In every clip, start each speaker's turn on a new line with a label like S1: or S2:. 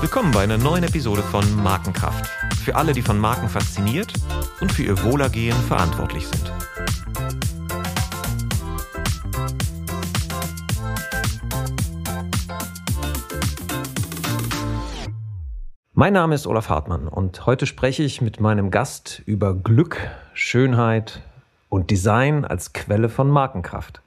S1: Willkommen bei einer neuen Episode von Markenkraft. Für alle, die von Marken fasziniert und für ihr Wohlergehen verantwortlich sind. Mein Name ist Olaf Hartmann und heute spreche ich mit meinem Gast über Glück, Schönheit und Design als Quelle von Markenkraft.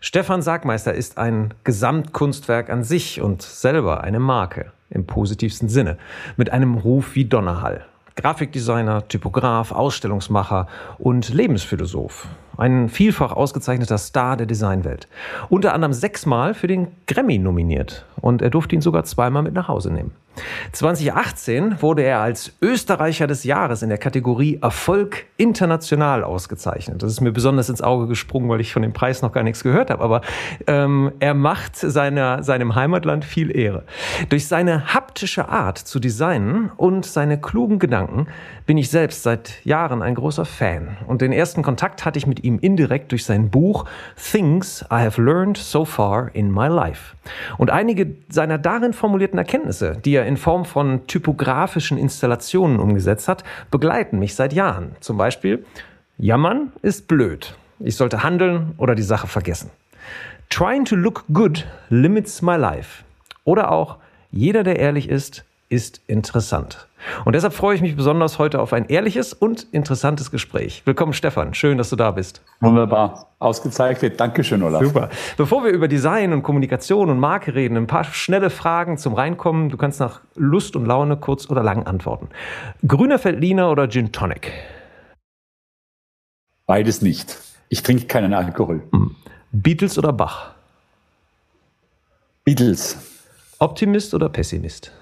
S1: Stefan Sagmeister ist ein Gesamtkunstwerk an sich und selber eine Marke im positivsten Sinne, mit einem Ruf wie Donnerhall. Grafikdesigner, Typograf, Ausstellungsmacher und Lebensphilosoph. Ein vielfach ausgezeichneter Star der Designwelt. Unter anderem sechsmal für den Grammy nominiert und er durfte ihn sogar zweimal mit nach Hause nehmen. 2018 wurde er als Österreicher des Jahres in der Kategorie Erfolg international ausgezeichnet. Das ist mir besonders ins Auge gesprungen, weil ich von dem Preis noch gar nichts gehört habe. Aber ähm, er macht seiner, seinem Heimatland viel Ehre. Durch seine haptische Art zu designen und seine klugen Gedanken bin ich selbst seit Jahren ein großer Fan. Und den ersten Kontakt hatte ich mit ihm indirekt durch sein Buch Things I Have Learned So Far in My Life. Und einige seiner darin formulierten Erkenntnisse, die er in Form von typografischen Installationen umgesetzt hat, begleiten mich seit Jahren. Zum Beispiel, jammern ist blöd. Ich sollte handeln oder die Sache vergessen. Trying to look good limits my life. Oder auch, jeder, der ehrlich ist, ist interessant. Und deshalb freue ich mich besonders heute auf ein ehrliches und interessantes Gespräch. Willkommen, Stefan. Schön, dass du da bist.
S2: Wunderbar. Ausgezeichnet. Dankeschön, Olaf.
S1: Super. Bevor wir über Design und Kommunikation und Marke reden, ein paar schnelle Fragen zum Reinkommen. Du kannst nach Lust und Laune kurz oder lang antworten. Grüner Feldliner oder Gin Tonic?
S2: Beides nicht. Ich trinke keinen Alkohol. Hm.
S1: Beatles oder Bach?
S2: Beatles.
S1: Optimist oder Pessimist?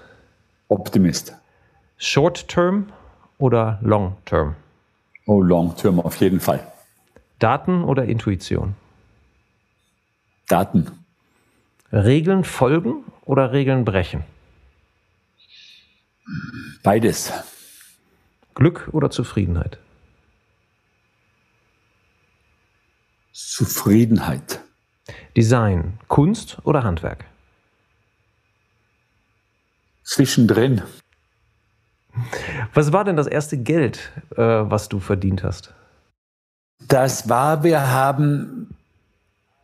S2: Optimist.
S1: Short Term oder Long Term?
S2: Oh, Long Term auf jeden Fall.
S1: Daten oder Intuition?
S2: Daten.
S1: Regeln folgen oder Regeln brechen?
S2: Beides.
S1: Glück oder Zufriedenheit?
S2: Zufriedenheit.
S1: Design, Kunst oder Handwerk?
S2: Zwischendrin.
S1: Was war denn das erste Geld, äh, was du verdient hast?
S2: Das war, wir haben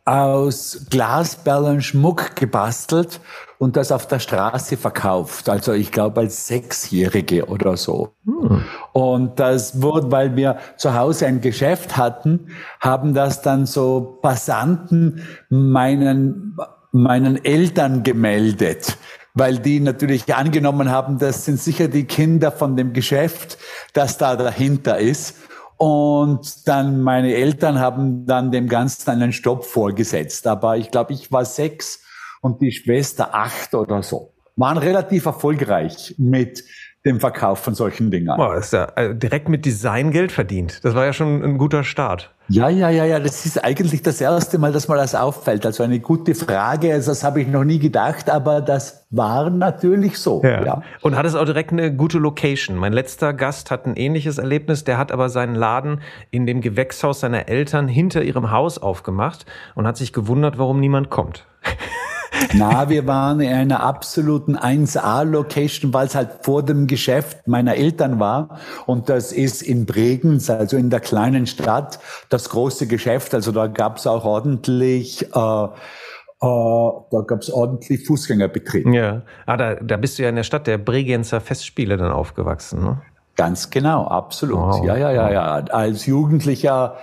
S2: aus Glasperlen Schmuck gebastelt und das auf der Straße verkauft. Also ich glaube als Sechsjährige oder so. Hm. Und das wurde, weil wir zu Hause ein Geschäft hatten, haben das dann so Passanten meinen, meinen Eltern gemeldet weil die natürlich angenommen haben, das sind sicher die Kinder von dem Geschäft, das da dahinter ist. Und dann meine Eltern haben dann dem Ganzen einen Stopp vorgesetzt. Aber ich glaube, ich war sechs und die Schwester acht oder so. Waren relativ erfolgreich mit dem Verkauf von solchen Dingen.
S1: Boah, ist ja also direkt mit Design Geld verdient. Das war ja schon ein guter Start.
S2: Ja, ja, ja, ja. Das ist eigentlich das erste Mal, dass mir das auffällt. Also eine gute Frage. Also das habe ich noch nie gedacht, aber das war natürlich so. Ja. ja.
S1: Und hat es auch direkt eine gute Location. Mein letzter Gast hat ein ähnliches Erlebnis. Der hat aber seinen Laden in dem Gewächshaus seiner Eltern hinter ihrem Haus aufgemacht und hat sich gewundert, warum niemand kommt.
S2: Na, wir waren in einer absoluten 1A-Location, weil es halt vor dem Geschäft meiner Eltern war. Und das ist in Bregenz, also in der kleinen Stadt, das große Geschäft. Also da gab es auch ordentlich... Äh, Uh, da gab es ordentlich Fußgängerbetrieb.
S1: Ja, ah, da, da bist du ja in der Stadt der Bregenzer Festspiele dann aufgewachsen, ne?
S2: Ganz genau, absolut. Wow. Ja, ja, ja, ja. Als Jugendlicher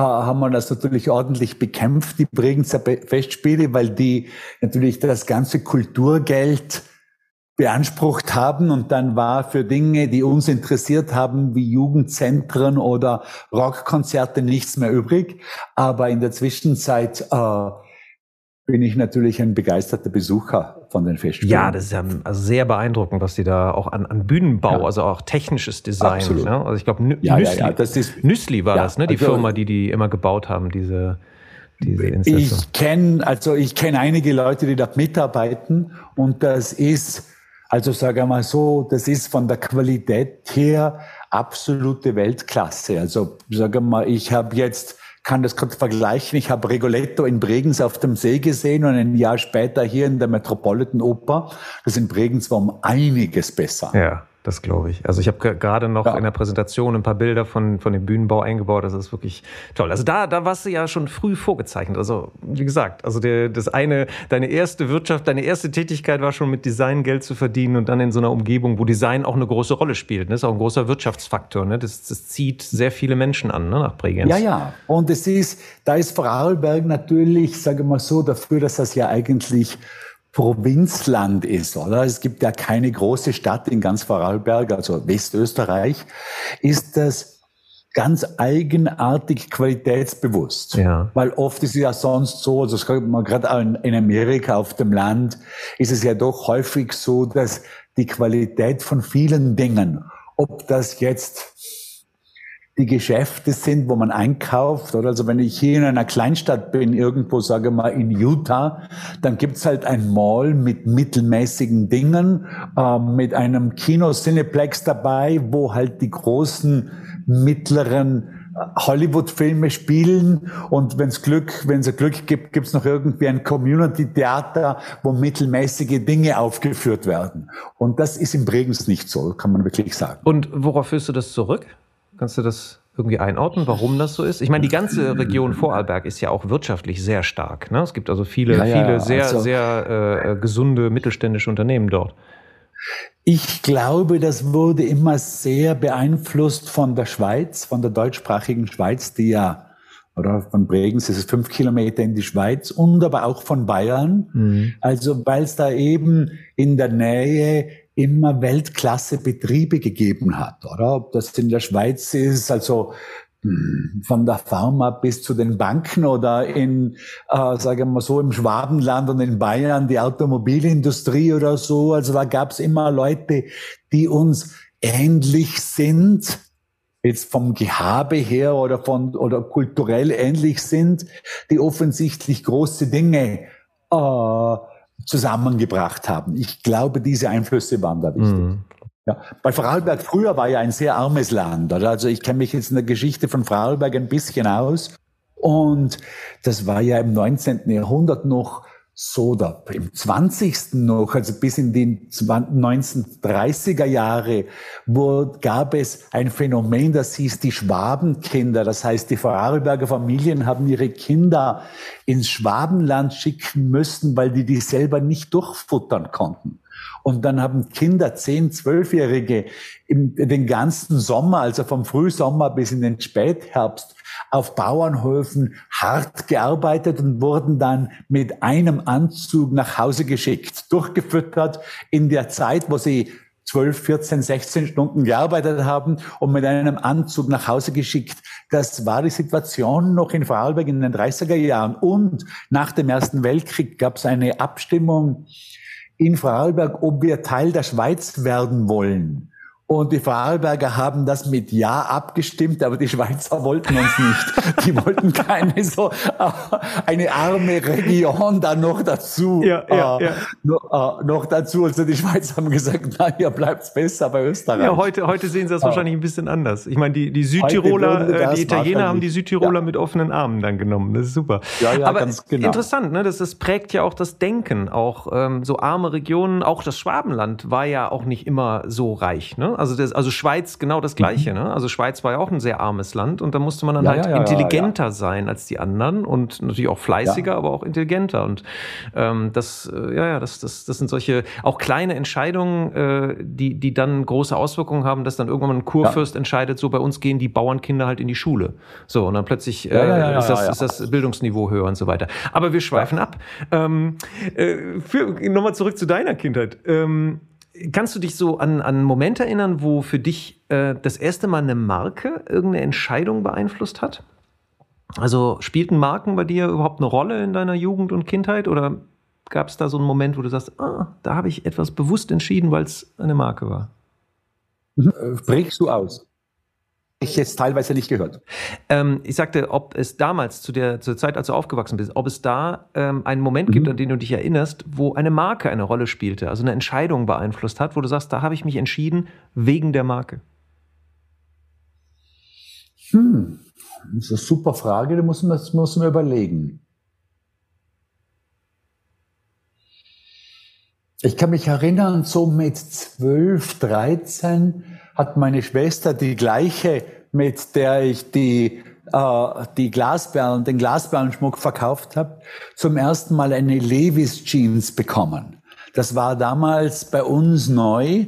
S2: haben wir das natürlich ordentlich bekämpft, die Bregenzer Festspiele, weil die natürlich das ganze Kulturgeld beansprucht haben und dann war für Dinge, die uns interessiert haben, wie Jugendzentren oder Rockkonzerte nichts mehr übrig. Aber in der Zwischenzeit äh, bin ich natürlich ein begeisterter Besucher von den Festspielen.
S1: Ja, das ist ja also sehr beeindruckend, was die da auch an, an Bühnenbau, ja. also auch technisches Design. Absolut. Ne? Also ich glaube, Nü ja, Nüssli, ja, ist, Nüssli war das, ne? die also, Firma, die die immer gebaut haben, diese diese
S2: Ich kenne also ich kenne einige Leute, die dort mitarbeiten und das ist also sage ich mal so, das ist von der Qualität her absolute Weltklasse. Also sage mal, ich habe jetzt kann das kurz vergleichen. Ich habe Rigoletto in Bregenz auf dem See gesehen und ein Jahr später hier in der Metropolitan Oper. Das in Bregenz war um einiges besser.
S1: Ja. Das glaube ich. Also ich habe gerade noch ja. in der Präsentation ein paar Bilder von, von dem Bühnenbau eingebaut. Das ist wirklich toll. Also da, da warst du ja schon früh vorgezeichnet. Also wie gesagt, also der, das eine, deine erste Wirtschaft, deine erste Tätigkeit war schon mit Design Geld zu verdienen und dann in so einer Umgebung, wo Design auch eine große Rolle spielt. Das ist auch ein großer Wirtschaftsfaktor. Ne? Das, das zieht sehr viele Menschen an ne? nach Bregenz.
S2: Ja, ja. Und es ist, da ist Vorarlberg natürlich, sage mal so, dafür, dass das ja eigentlich Provinzland ist, oder? Es gibt ja keine große Stadt in ganz Vorarlberg, also Westösterreich, ist das ganz eigenartig qualitätsbewusst. Ja. Weil oft ist es ja sonst so, also das man gerade in Amerika auf dem Land, ist es ja doch häufig so, dass die Qualität von vielen Dingen, ob das jetzt die Geschäfte sind, wo man einkauft. Oder also wenn ich hier in einer Kleinstadt bin, irgendwo, sage mal in Utah, dann gibt's halt ein Mall mit mittelmäßigen Dingen, äh, mit einem Kino Cineplex dabei, wo halt die großen mittleren äh, Hollywood-Filme spielen und wenn's Glück, wenn es Glück gibt, gibt's noch irgendwie ein Community-Theater, wo mittelmäßige Dinge aufgeführt werden. Und das ist in Bregenz nicht so, kann man wirklich sagen.
S1: Und worauf führst du das zurück? Kannst du das irgendwie einordnen, warum das so ist? Ich meine, die ganze Region Vorarlberg ist ja auch wirtschaftlich sehr stark. Ne? Es gibt also viele, ja, ja, viele sehr, also, sehr äh, gesunde mittelständische Unternehmen dort.
S2: Ich glaube, das wurde immer sehr beeinflusst von der Schweiz, von der deutschsprachigen Schweiz, die ja, oder von Bregenz ist es fünf Kilometer in die Schweiz und aber auch von Bayern. Mhm. Also, weil es da eben in der Nähe immer Weltklasse-Betriebe gegeben hat, oder? Ob das in der Schweiz ist, also hm, von der Pharma bis zu den Banken oder in, äh, sagen wir so, im Schwabenland und in Bayern die Automobilindustrie oder so. Also da gab es immer Leute, die uns ähnlich sind, jetzt vom Gehabe her oder von oder kulturell ähnlich sind, die offensichtlich große Dinge äh, zusammengebracht haben. Ich glaube, diese Einflüsse waren da wichtig. Mhm. Ja, bei Vorarlberg früher war ja ein sehr armes Land. Also ich kenne mich jetzt in der Geschichte von Vorarlberg ein bisschen aus. Und das war ja im 19. Jahrhundert noch so da im 20. noch, also bis in die 1930er Jahre, wo gab es ein Phänomen, das hieß die Schwabenkinder. Das heißt, die Vorarlberger Familien haben ihre Kinder ins Schwabenland schicken müssen, weil die die selber nicht durchfuttern konnten. Und dann haben Kinder, zehn, zwölfjährige, den ganzen Sommer, also vom Frühsommer bis in den Spätherbst, auf Bauernhöfen hart gearbeitet und wurden dann mit einem Anzug nach Hause geschickt, durchgefüttert in der Zeit, wo sie 12, 14, 16 Stunden gearbeitet haben und mit einem Anzug nach Hause geschickt. Das war die Situation noch in Vorarlberg in den 30er Jahren. Und nach dem Ersten Weltkrieg gab es eine Abstimmung in Vorarlberg, ob wir Teil der Schweiz werden wollen. Und die Vorarlberger haben das mit Ja abgestimmt, aber die Schweizer wollten uns nicht. Die wollten keine so äh, eine arme Region da noch dazu. Ja, ja, äh, ja. Noch, äh, noch, dazu. Also die Schweizer haben gesagt, na, ihr bleibt's besser bei Österreich. Ja,
S1: heute, heute sehen sie das wahrscheinlich ein bisschen anders. Ich meine, die, die Südtiroler, äh, die Italiener haben die Südtiroler ja. mit offenen Armen dann genommen. Das ist super. Ja, ja, aber ganz genau. Interessant, ne? Das, das prägt ja auch das Denken. Auch ähm, so arme Regionen, auch das Schwabenland war ja auch nicht immer so reich. Ne? Also, das, also Schweiz genau das Gleiche. Mhm. Ne? Also Schweiz war ja auch ein sehr armes Land und da musste man dann ja, halt ja, intelligenter sein als die anderen und natürlich auch fleißiger, aber auch intelligenter. Und ähm, das, äh, ja, ja, das, das, das sind solche auch kleine Entscheidungen, äh, die, die dann große Auswirkungen haben, dass dann irgendwann ein Kurfürst entscheidet, so bei uns gehen die Bauernkinder halt in die Schule. So, und dann plötzlich äh, ist, das, ist das Bildungsniveau höher und so weiter. Aber wir schweifen ab. Ähm, äh, Nochmal zurück zu deiner Kindheit. Ähm, Kannst du dich so an, an einen Moment erinnern, wo für dich äh, das erste Mal eine Marke irgendeine Entscheidung beeinflusst hat? Also spielten Marken bei dir überhaupt eine Rolle in deiner Jugend und Kindheit oder gab es da so einen Moment, wo du sagst, ah, da habe ich etwas bewusst entschieden, weil es eine Marke war?
S2: Brichst du aus? Ich jetzt teilweise nicht gehört.
S1: Ähm, ich sagte, ob es damals, zu der, zur Zeit, als du aufgewachsen bist, ob es da ähm, einen Moment mhm. gibt, an den du dich erinnerst, wo eine Marke eine Rolle spielte, also eine Entscheidung beeinflusst hat, wo du sagst, da habe ich mich entschieden wegen der Marke.
S2: Hm. Das ist eine super Frage, da muss man, das muss man überlegen. Ich kann mich erinnern, so mit 12, 13 hat meine Schwester die gleiche, mit der ich die, äh, die Glasperlen, den Glasperlenschmuck verkauft habe, zum ersten Mal eine Levis Jeans bekommen. Das war damals bei uns neu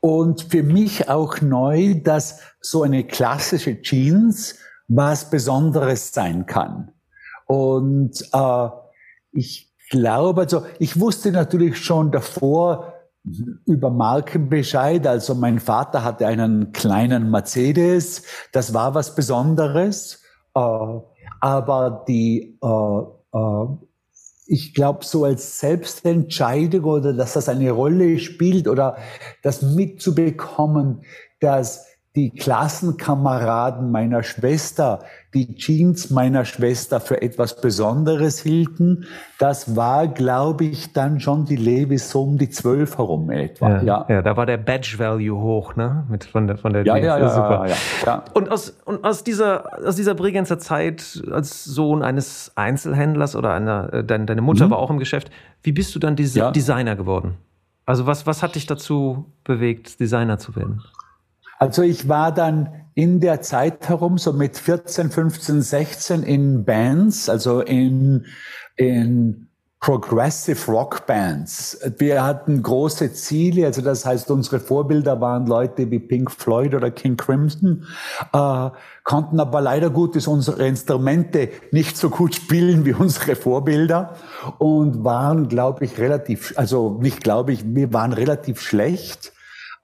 S2: und für mich auch neu, dass so eine klassische Jeans was Besonderes sein kann. Und äh, ich glaube, also ich wusste natürlich schon davor über Marken Bescheid. Also mein Vater hatte einen kleinen Mercedes, das war was Besonderes. Äh, aber die, äh, äh, ich glaube, so als Selbstentscheidung oder dass das eine Rolle spielt oder das mitzubekommen, dass die Klassenkameraden meiner Schwester die Jeans meiner Schwester für etwas Besonderes hielten. Das war, glaube ich, dann schon die Levis so um die zwölf herum etwa.
S1: Ja, ja. ja, da war der Badge Value hoch, ne? Mit von der von der
S2: ja, Jeans. Ja, ja, super. Ja,
S1: ja, Und aus und aus dieser aus dieser Bregenzer Zeit als Sohn eines Einzelhändlers oder einer äh, deine, deine Mutter mhm. war auch im Geschäft. Wie bist du dann Desi Designer geworden? Also was was hat dich dazu bewegt, Designer zu werden?
S2: Also ich war dann in der Zeit herum, so mit 14, 15, 16 in Bands, also in, in Progressive Rock Bands. Wir hatten große Ziele, also das heißt, unsere Vorbilder waren Leute wie Pink Floyd oder King Crimson, äh, konnten aber leider Gottes unsere Instrumente nicht so gut spielen wie unsere Vorbilder und waren, glaube ich, relativ, also nicht glaube ich, wir waren relativ schlecht.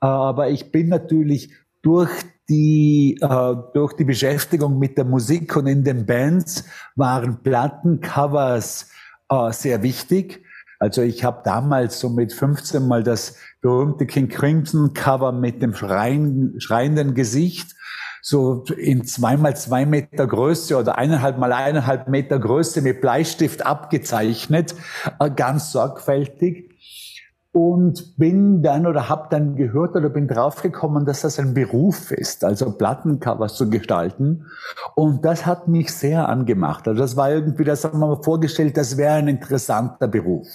S2: Aber ich bin natürlich durch die, äh, durch die Beschäftigung mit der Musik und in den Bands waren Plattencovers äh, sehr wichtig. Also ich habe damals so mit 15 mal das berühmte King Crimson Cover mit dem schreien, schreienden Gesicht so in zweimal zwei Meter Größe oder eineinhalb mal eineinhalb Meter Größe mit Bleistift abgezeichnet, äh, ganz sorgfältig und bin dann oder habe dann gehört oder bin draufgekommen, dass das ein Beruf ist, also Plattencovers zu gestalten. Und das hat mich sehr angemacht. Also das war irgendwie, das haben wir mal vorgestellt, das wäre ein interessanter Beruf.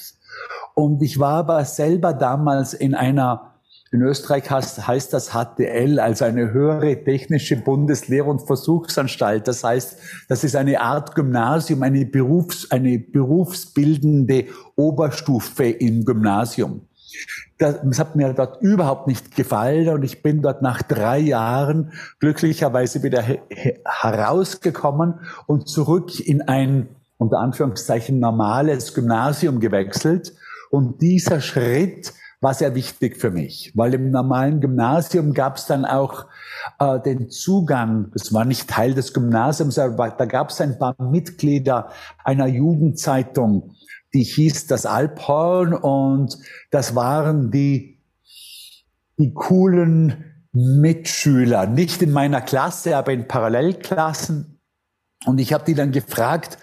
S2: Und ich war aber selber damals in einer in Österreich heißt, heißt das HTL, also eine höhere technische Bundeslehr- und Versuchsanstalt. Das heißt, das ist eine Art Gymnasium, eine, Berufs-, eine berufsbildende Oberstufe im Gymnasium. Das hat mir dort überhaupt nicht gefallen und ich bin dort nach drei Jahren glücklicherweise wieder herausgekommen und zurück in ein unter Anführungszeichen normales Gymnasium gewechselt. Und dieser Schritt war sehr wichtig für mich, weil im normalen Gymnasium gab es dann auch äh, den Zugang, das war nicht Teil des Gymnasiums, aber da gab es ein paar Mitglieder einer Jugendzeitung, die hieß das Alphorn und das waren die, die coolen Mitschüler, nicht in meiner Klasse, aber in Parallelklassen. Und ich habe die dann gefragt,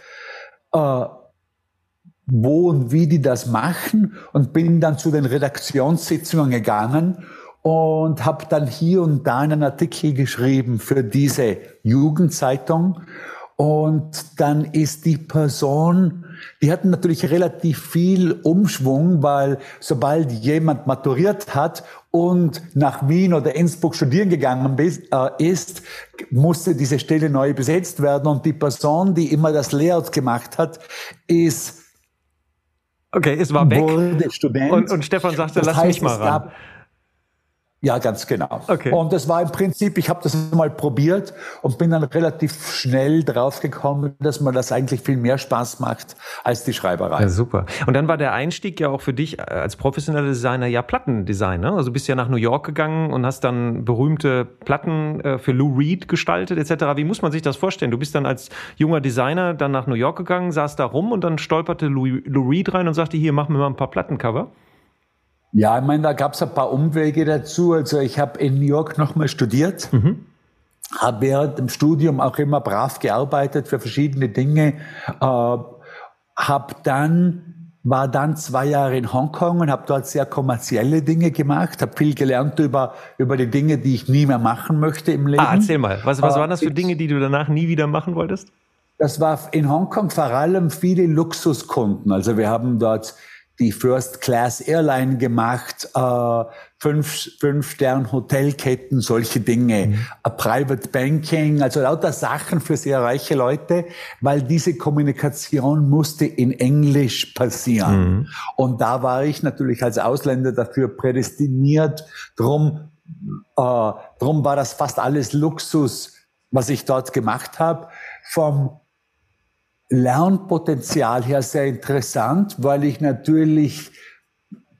S2: äh, wo und wie die das machen und bin dann zu den Redaktionssitzungen gegangen und habe dann hier und da einen Artikel geschrieben für diese Jugendzeitung. Und dann ist die Person, die hatten natürlich relativ viel Umschwung, weil sobald jemand maturiert hat und nach Wien oder Innsbruck studieren gegangen äh, ist, musste diese Stelle neu besetzt werden. Und die Person, die immer das Layout gemacht hat, ist
S1: Okay, es war weg. Und, und Stefan sagte, das lass heißt, mich mal ran.
S2: Ja, ganz genau. Okay. Und das war im Prinzip, ich habe das mal probiert und bin dann relativ schnell draufgekommen, dass mir das eigentlich viel mehr Spaß macht als die Schreiberei.
S1: Ja, super. Und dann war der Einstieg ja auch für dich als professioneller Designer ja Plattendesigner. Ne? Also bist ja nach New York gegangen und hast dann berühmte Platten äh, für Lou Reed gestaltet etc. Wie muss man sich das vorstellen? Du bist dann als junger Designer dann nach New York gegangen, saß da rum und dann stolperte Lou, Lou Reed rein und sagte, hier, mach mir mal ein paar Plattencover.
S2: Ja, ich meine, da gab es ein paar Umwege dazu. Also ich habe in New York nochmal studiert, mhm. habe während dem Studium auch immer brav gearbeitet für verschiedene Dinge, äh, habe dann war dann zwei Jahre in Hongkong und habe dort sehr kommerzielle Dinge gemacht, habe viel gelernt über, über die Dinge, die ich nie mehr machen möchte im Leben. Ah,
S1: erzähl mal, was, was waren das für Dinge, die du danach nie wieder machen wolltest?
S2: Das war in Hongkong vor allem viele Luxuskunden. Also wir haben dort die First Class Airline gemacht, äh, fünf, fünf Stern Hotelketten, solche Dinge, mhm. Private Banking, also lauter Sachen für sehr reiche Leute, weil diese Kommunikation musste in Englisch passieren. Mhm. Und da war ich natürlich als Ausländer dafür prädestiniert. Drum, äh, drum war das fast alles Luxus, was ich dort gemacht habe. Vom Lernpotenzial her sehr interessant, weil ich natürlich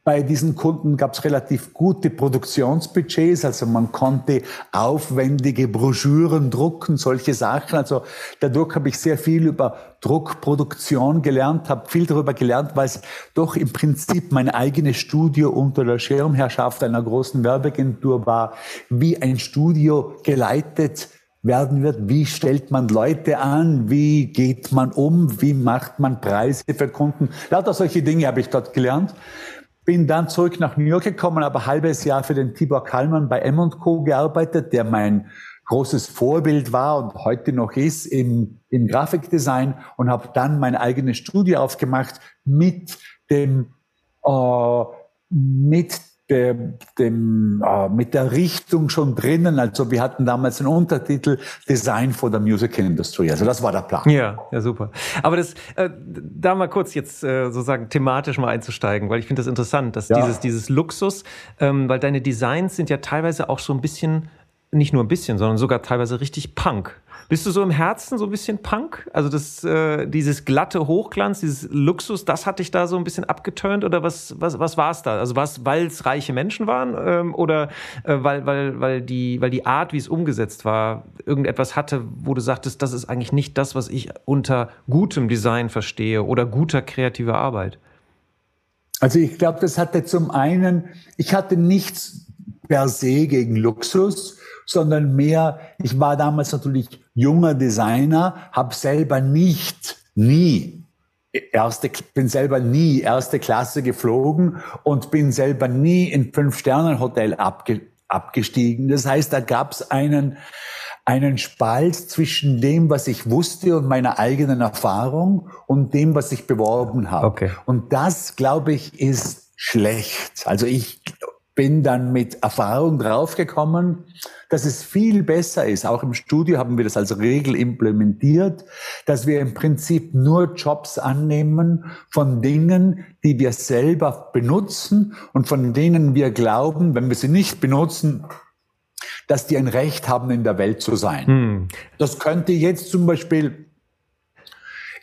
S2: bei diesen Kunden gab es relativ gute Produktionsbudgets, also man konnte aufwendige Broschüren drucken, solche Sachen. Also dadurch habe ich sehr viel über Druckproduktion gelernt, habe viel darüber gelernt, weil es doch im Prinzip mein eigenes Studio unter der Schirmherrschaft einer großen Werbeagentur war, wie ein Studio geleitet werden wird. Wie stellt man Leute an? Wie geht man um? Wie macht man Preise für Kunden? Lauter solche Dinge habe ich dort gelernt. Bin dann zurück nach New York gekommen, habe halbes Jahr für den Tibor Kallmann bei M&Co gearbeitet, der mein großes Vorbild war und heute noch ist im, im Grafikdesign und habe dann mein eigenes Studio aufgemacht mit dem äh, mit der, dem, äh, mit der Richtung schon drinnen. Also wir hatten damals einen Untertitel Design for the Music Industry. Also das war der Plan.
S1: Ja, ja, super. Aber das, äh, da mal kurz jetzt äh, sozusagen thematisch mal einzusteigen, weil ich finde das interessant, dass ja. dieses, dieses Luxus, ähm, weil deine Designs sind ja teilweise auch so ein bisschen, nicht nur ein bisschen, sondern sogar teilweise richtig Punk. Bist du so im Herzen so ein bisschen Punk? Also das, äh, dieses glatte Hochglanz, dieses Luxus, das hat dich da so ein bisschen abgeturnt oder was, was, was war es da? Also weil es reiche Menschen waren ähm, oder äh, weil, weil, weil, die, weil die Art, wie es umgesetzt war, irgendetwas hatte, wo du sagtest, das ist eigentlich nicht das, was ich unter gutem Design verstehe oder guter kreativer Arbeit?
S2: Also ich glaube, das hatte zum einen, ich hatte nichts per se gegen Luxus, sondern mehr, ich war damals natürlich junger Designer, habe selber nicht, nie erste, bin selber nie erste Klasse geflogen und bin selber nie in Fünf-Sterne-Hotel abge, abgestiegen. Das heißt, da gab es einen, einen Spalt zwischen dem, was ich wusste und meiner eigenen Erfahrung und dem, was ich beworben habe. Okay. Und das, glaube ich, ist schlecht. Also ich bin dann mit Erfahrung draufgekommen, dass es viel besser ist. Auch im Studio haben wir das als Regel implementiert, dass wir im Prinzip nur Jobs annehmen von Dingen, die wir selber benutzen und von denen wir glauben, wenn wir sie nicht benutzen, dass die ein Recht haben, in der Welt zu sein. Hm. Das könnte jetzt zum Beispiel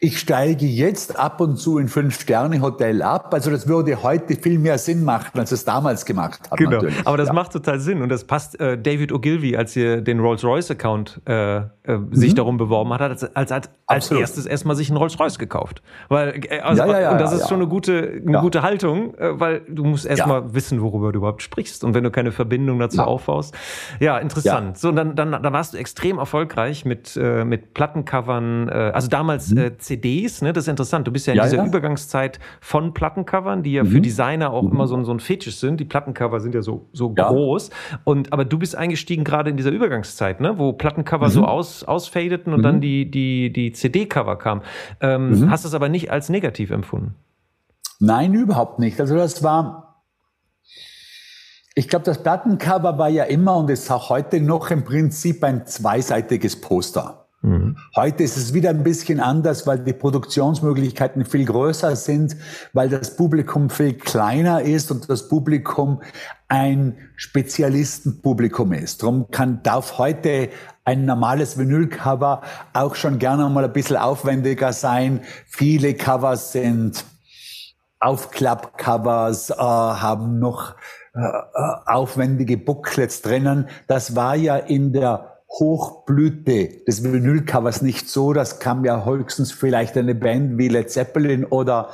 S2: ich steige jetzt ab und zu in Fünf-Sterne-Hotel ab. Also das würde heute viel mehr Sinn machen, als es damals gemacht hat.
S1: Genau, natürlich. aber das ja. macht total Sinn und das passt äh, David Ogilvy, als er den Rolls-Royce-Account äh, äh, mhm. sich darum beworben hat, als, als, als, als erstes erstmal sich einen Rolls-Royce gekauft. Weil, äh, also, ja, ja, und das ist schon eine gute, eine gute Haltung, äh, weil du musst erstmal wissen, worüber du überhaupt sprichst und wenn du keine Verbindung dazu aufbaust. Ja, interessant. So, dann, dann, dann warst du extrem erfolgreich mit, äh, mit Plattencovern, also damals mhm. CDs, ne? Das ist interessant. Du bist ja in ja, dieser ja. Übergangszeit von Plattencovern, die ja mhm. für Designer auch mhm. immer so, so ein Fetisch sind. Die Plattencover sind ja so, so ja. groß. Und, aber du bist eingestiegen gerade in dieser Übergangszeit, ne? Wo Plattencover mhm. so aus, ausfadeten und dann mhm. die, die, die CD-Cover kamen. Ähm, mhm. Hast das aber nicht als negativ empfunden?
S2: Nein, überhaupt nicht. Also das war, ich glaube, das Plattencover war ja immer und ist auch heute noch im Prinzip ein zweiseitiges Poster. Mhm. Heute ist es wieder ein bisschen anders, weil die Produktionsmöglichkeiten viel größer sind, weil das Publikum viel kleiner ist und das Publikum ein Spezialistenpublikum ist. Darum kann, darf heute ein normales Vinylcover auch schon gerne mal ein bisschen aufwendiger sein. Viele Covers sind Aufklappcovers, äh, haben noch äh, äh aufwendige Booklets drinnen. Das war ja in der Hochblüte des Vinylcovers nicht so. Das kam ja höchstens vielleicht eine Band wie Led Zeppelin oder,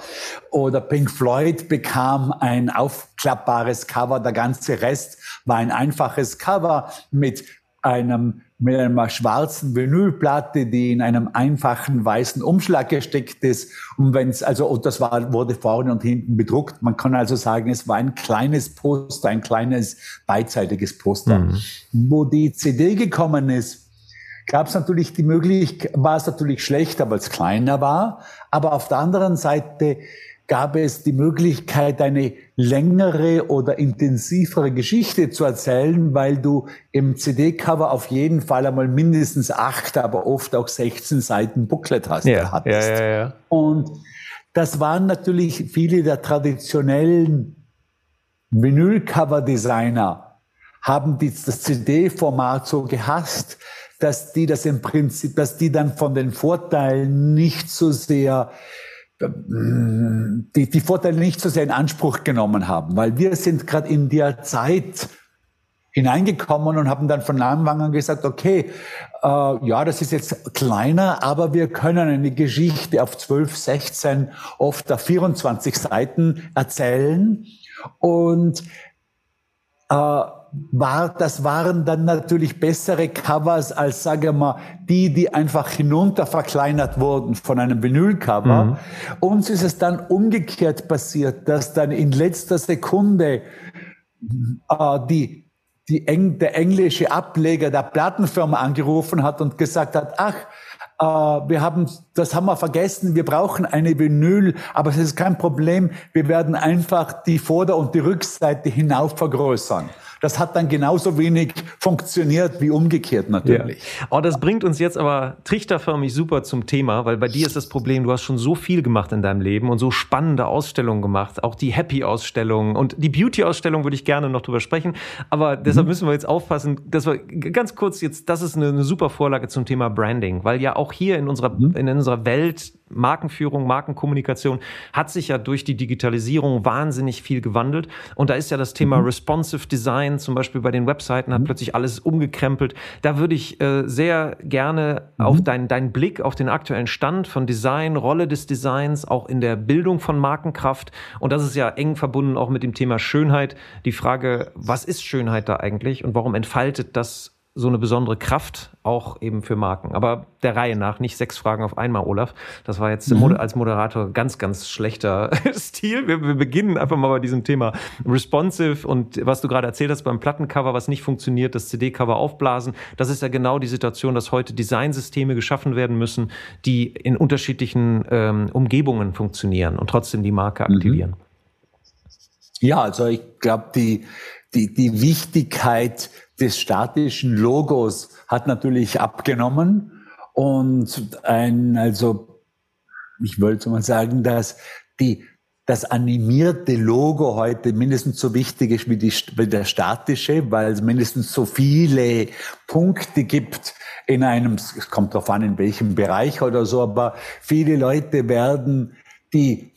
S2: oder Pink Floyd bekam ein aufklappbares Cover. Der ganze Rest war ein einfaches Cover mit einem mit einer schwarzen Vinylplatte, die in einem einfachen weißen Umschlag gesteckt ist. Und wenn es also und das war wurde vorne und hinten bedruckt. Man kann also sagen, es war ein kleines Poster, ein kleines beidseitiges Poster, mhm. wo die CD gekommen ist gab es natürlich die Möglichkeit, war es natürlich schlechter, weil es kleiner war, aber auf der anderen Seite gab es die Möglichkeit, eine längere oder intensivere Geschichte zu erzählen, weil du im CD-Cover auf jeden Fall einmal mindestens acht, aber oft auch 16 Seiten Booklet hast.
S1: Ja, hattest. Ja, ja, ja.
S2: Und das waren natürlich viele der traditionellen Vinyl-Cover-Designer haben die, das CD-Format so gehasst, dass die das im Prinzip, dass die dann von den Vorteilen nicht so sehr die, die Vorteile nicht so sehr in Anspruch genommen haben, weil wir sind gerade in der Zeit hineingekommen und haben dann von Anfang an gesagt, okay, äh, ja, das ist jetzt kleiner, aber wir können eine Geschichte auf 12, 16, oft auf 24 Seiten erzählen. Und äh, war, das waren dann natürlich bessere Covers als, sage wir mal, die, die einfach hinunter verkleinert wurden von einem Vinylcover. Mhm. Uns ist es dann umgekehrt passiert, dass dann in letzter Sekunde äh, die, die Eng, der englische Ableger der Plattenfirma angerufen hat und gesagt hat, ach, Uh, wir haben, das haben wir vergessen, wir brauchen eine Vinyl, aber es ist kein Problem, wir werden einfach die Vorder- und die Rückseite hinauf vergrößern. Das hat dann genauso wenig funktioniert wie umgekehrt natürlich.
S1: Ja. Oh, das bringt uns jetzt aber trichterförmig super zum Thema, weil bei dir ist das Problem, du hast schon so viel gemacht in deinem Leben und so spannende Ausstellungen gemacht, auch die Happy-Ausstellung und die Beauty-Ausstellung würde ich gerne noch drüber sprechen, aber deshalb mhm. müssen wir jetzt aufpassen, dass wir ganz kurz jetzt, das ist eine, eine super Vorlage zum Thema Branding, weil ja auch hier in unserer, mhm. in unserer Welt Markenführung, Markenkommunikation hat sich ja durch die Digitalisierung wahnsinnig viel gewandelt. Und da ist ja das Thema mhm. Responsive Design, zum Beispiel bei den Webseiten, hat mhm. plötzlich alles umgekrempelt. Da würde ich äh, sehr gerne mhm. auf deinen dein Blick auf den aktuellen Stand von Design, Rolle des Designs, auch in der Bildung von Markenkraft. Und das ist ja eng verbunden auch mit dem Thema Schönheit. Die Frage, was ist Schönheit da eigentlich und warum entfaltet das so eine besondere Kraft, auch eben für Marken. Aber der Reihe nach, nicht sechs Fragen auf einmal, Olaf. Das war jetzt mhm. als Moderator ganz, ganz schlechter Stil. Wir, wir, beginnen einfach mal bei diesem Thema responsive und was du gerade erzählt hast beim Plattencover, was nicht funktioniert, das CD-Cover aufblasen. Das ist ja genau die Situation, dass heute Designsysteme geschaffen werden müssen, die in unterschiedlichen ähm, Umgebungen funktionieren und trotzdem die Marke mhm. aktivieren.
S2: Ja, also ich glaube, die, die, die Wichtigkeit des statischen Logos hat natürlich abgenommen und ein, also ich wollte mal sagen, dass die das animierte Logo heute mindestens so wichtig ist wie, die, wie der statische, weil es mindestens so viele Punkte gibt in einem, es kommt darauf an, in welchem Bereich oder so, aber viele Leute werden die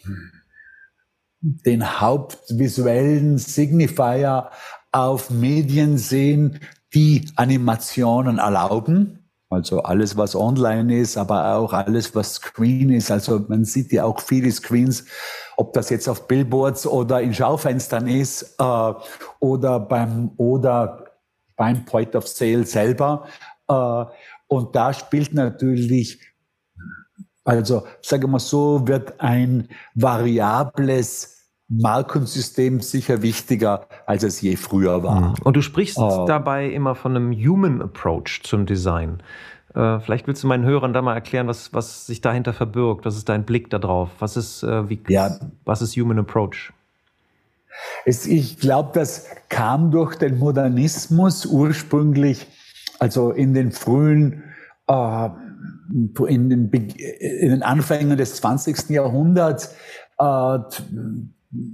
S2: den hauptvisuellen Signifier auf Medien sehen, die Animationen erlauben. Also alles, was online ist, aber auch alles, was Screen ist. Also man sieht ja auch viele Screens, ob das jetzt auf Billboards oder in Schaufenstern ist äh, oder beim oder beim Point of Sale selber. Äh, und da spielt natürlich, also sagen wir mal so, wird ein variables Markensystem sicher wichtiger, als es je früher war. Mhm.
S1: Und du sprichst oh. dabei immer von einem Human Approach zum Design. Äh, vielleicht willst du meinen Hörern da mal erklären, was, was sich dahinter verbirgt. Was ist dein Blick darauf? Was ist, äh, wie, ja. was ist Human Approach?
S2: Es, ich glaube, das kam durch den Modernismus ursprünglich, also in den frühen, äh, in, den, in den Anfängen des 20. Jahrhunderts, äh,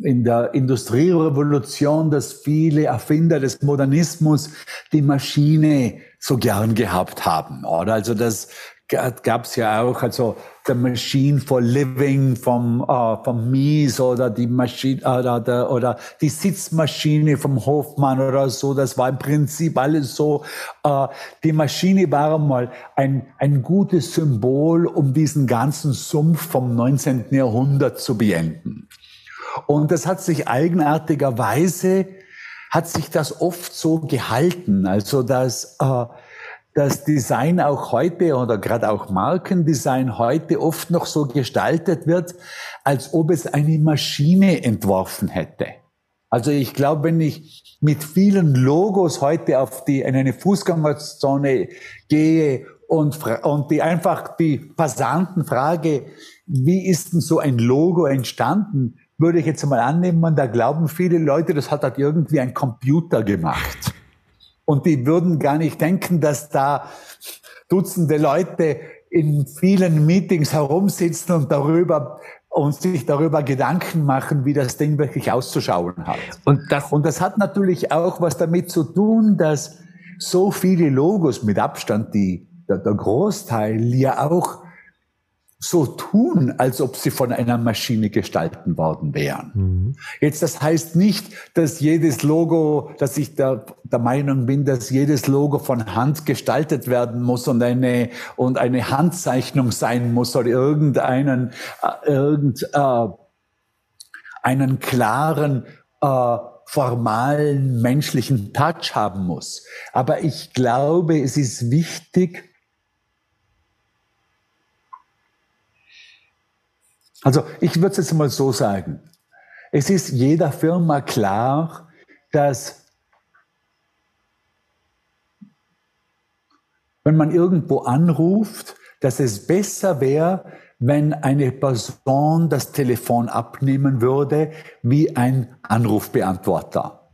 S2: in der Industrierevolution, dass viele Erfinder des Modernismus die Maschine so gern gehabt haben. Oder? Also das gab es ja auch, also The Machine for Living vom, äh, vom Mies oder die Maschine oder, der, oder die Sitzmaschine vom Hofmann oder so. Das war im Prinzip alles so. Äh, die Maschine war mal ein, ein gutes Symbol, um diesen ganzen Sumpf vom 19. Jahrhundert zu beenden. Und das hat sich eigenartigerweise hat sich das oft so gehalten. Also dass äh, das Design auch heute oder gerade auch Markendesign heute oft noch so gestaltet wird, als ob es eine Maschine entworfen hätte. Also ich glaube, wenn ich mit vielen Logos heute auf die, in eine Fußgängerzone gehe und, und die einfach die Passanten frage, wie ist denn so ein Logo entstanden, würde ich jetzt mal annehmen, da glauben viele Leute, das hat halt irgendwie ein Computer gemacht. Und die würden gar nicht denken, dass da Dutzende Leute in vielen Meetings herumsitzen und darüber und sich darüber Gedanken machen, wie das Ding wirklich auszuschauen hat. Und das, und das hat natürlich auch was damit zu tun, dass so viele Logos mit Abstand, die der, der Großteil ja auch so tun, als ob sie von einer Maschine gestalten worden wären. Mhm. Jetzt, das heißt nicht, dass jedes Logo, dass ich der, der Meinung bin, dass jedes Logo von Hand gestaltet werden muss und eine, und eine Handzeichnung sein muss oder irgendeinen, äh, irgend, äh, einen klaren, äh, formalen menschlichen Touch haben muss. Aber ich glaube, es ist wichtig, Also ich würde es jetzt mal so sagen. Es ist jeder Firma klar, dass wenn man irgendwo anruft, dass es besser wäre, wenn eine Person das Telefon abnehmen würde wie ein Anrufbeantworter.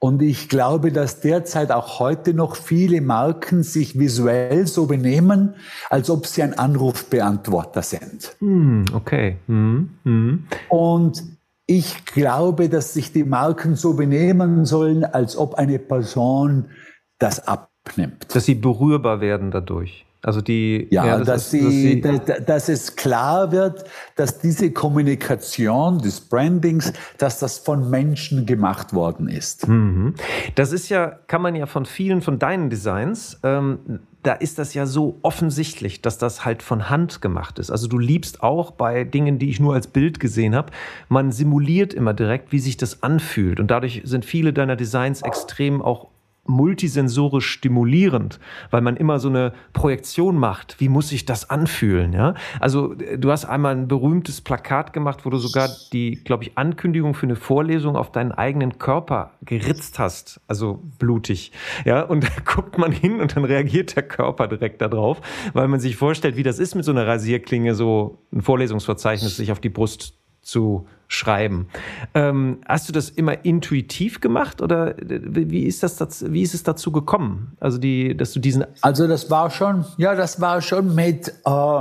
S2: Und ich glaube, dass derzeit auch heute noch viele Marken sich visuell so benehmen, als ob sie ein Anrufbeantworter sind.
S1: Hm, okay. Hm, hm.
S2: Und ich glaube, dass sich die Marken so benehmen sollen, als ob eine Person das abnimmt.
S1: Dass sie berührbar werden dadurch. Also die,
S2: ja, ja das dass, sie, dass, sie, dass, es klar wird, dass diese Kommunikation des Brandings, dass das von Menschen gemacht worden ist.
S1: Mhm. Das ist ja, kann man ja von vielen von deinen Designs, ähm, da ist das ja so offensichtlich, dass das halt von Hand gemacht ist. Also du liebst auch bei Dingen, die ich nur als Bild gesehen habe, man simuliert immer direkt, wie sich das anfühlt. Und dadurch sind viele deiner Designs extrem auch multisensorisch stimulierend, weil man immer so eine Projektion macht. Wie muss sich das anfühlen? Ja? Also du hast einmal ein berühmtes Plakat gemacht, wo du sogar die, glaube ich, Ankündigung für eine Vorlesung auf deinen eigenen Körper geritzt hast, also blutig. Ja, und da guckt man hin und dann reagiert der Körper direkt darauf, weil man sich vorstellt, wie das ist mit so einer Rasierklinge, so ein Vorlesungsverzeichnis sich auf die Brust zu schreiben. Ähm, hast du das immer intuitiv gemacht oder wie ist das wie ist es dazu gekommen? Also die, dass du diesen
S2: Also das war schon, ja, das war schon mit äh,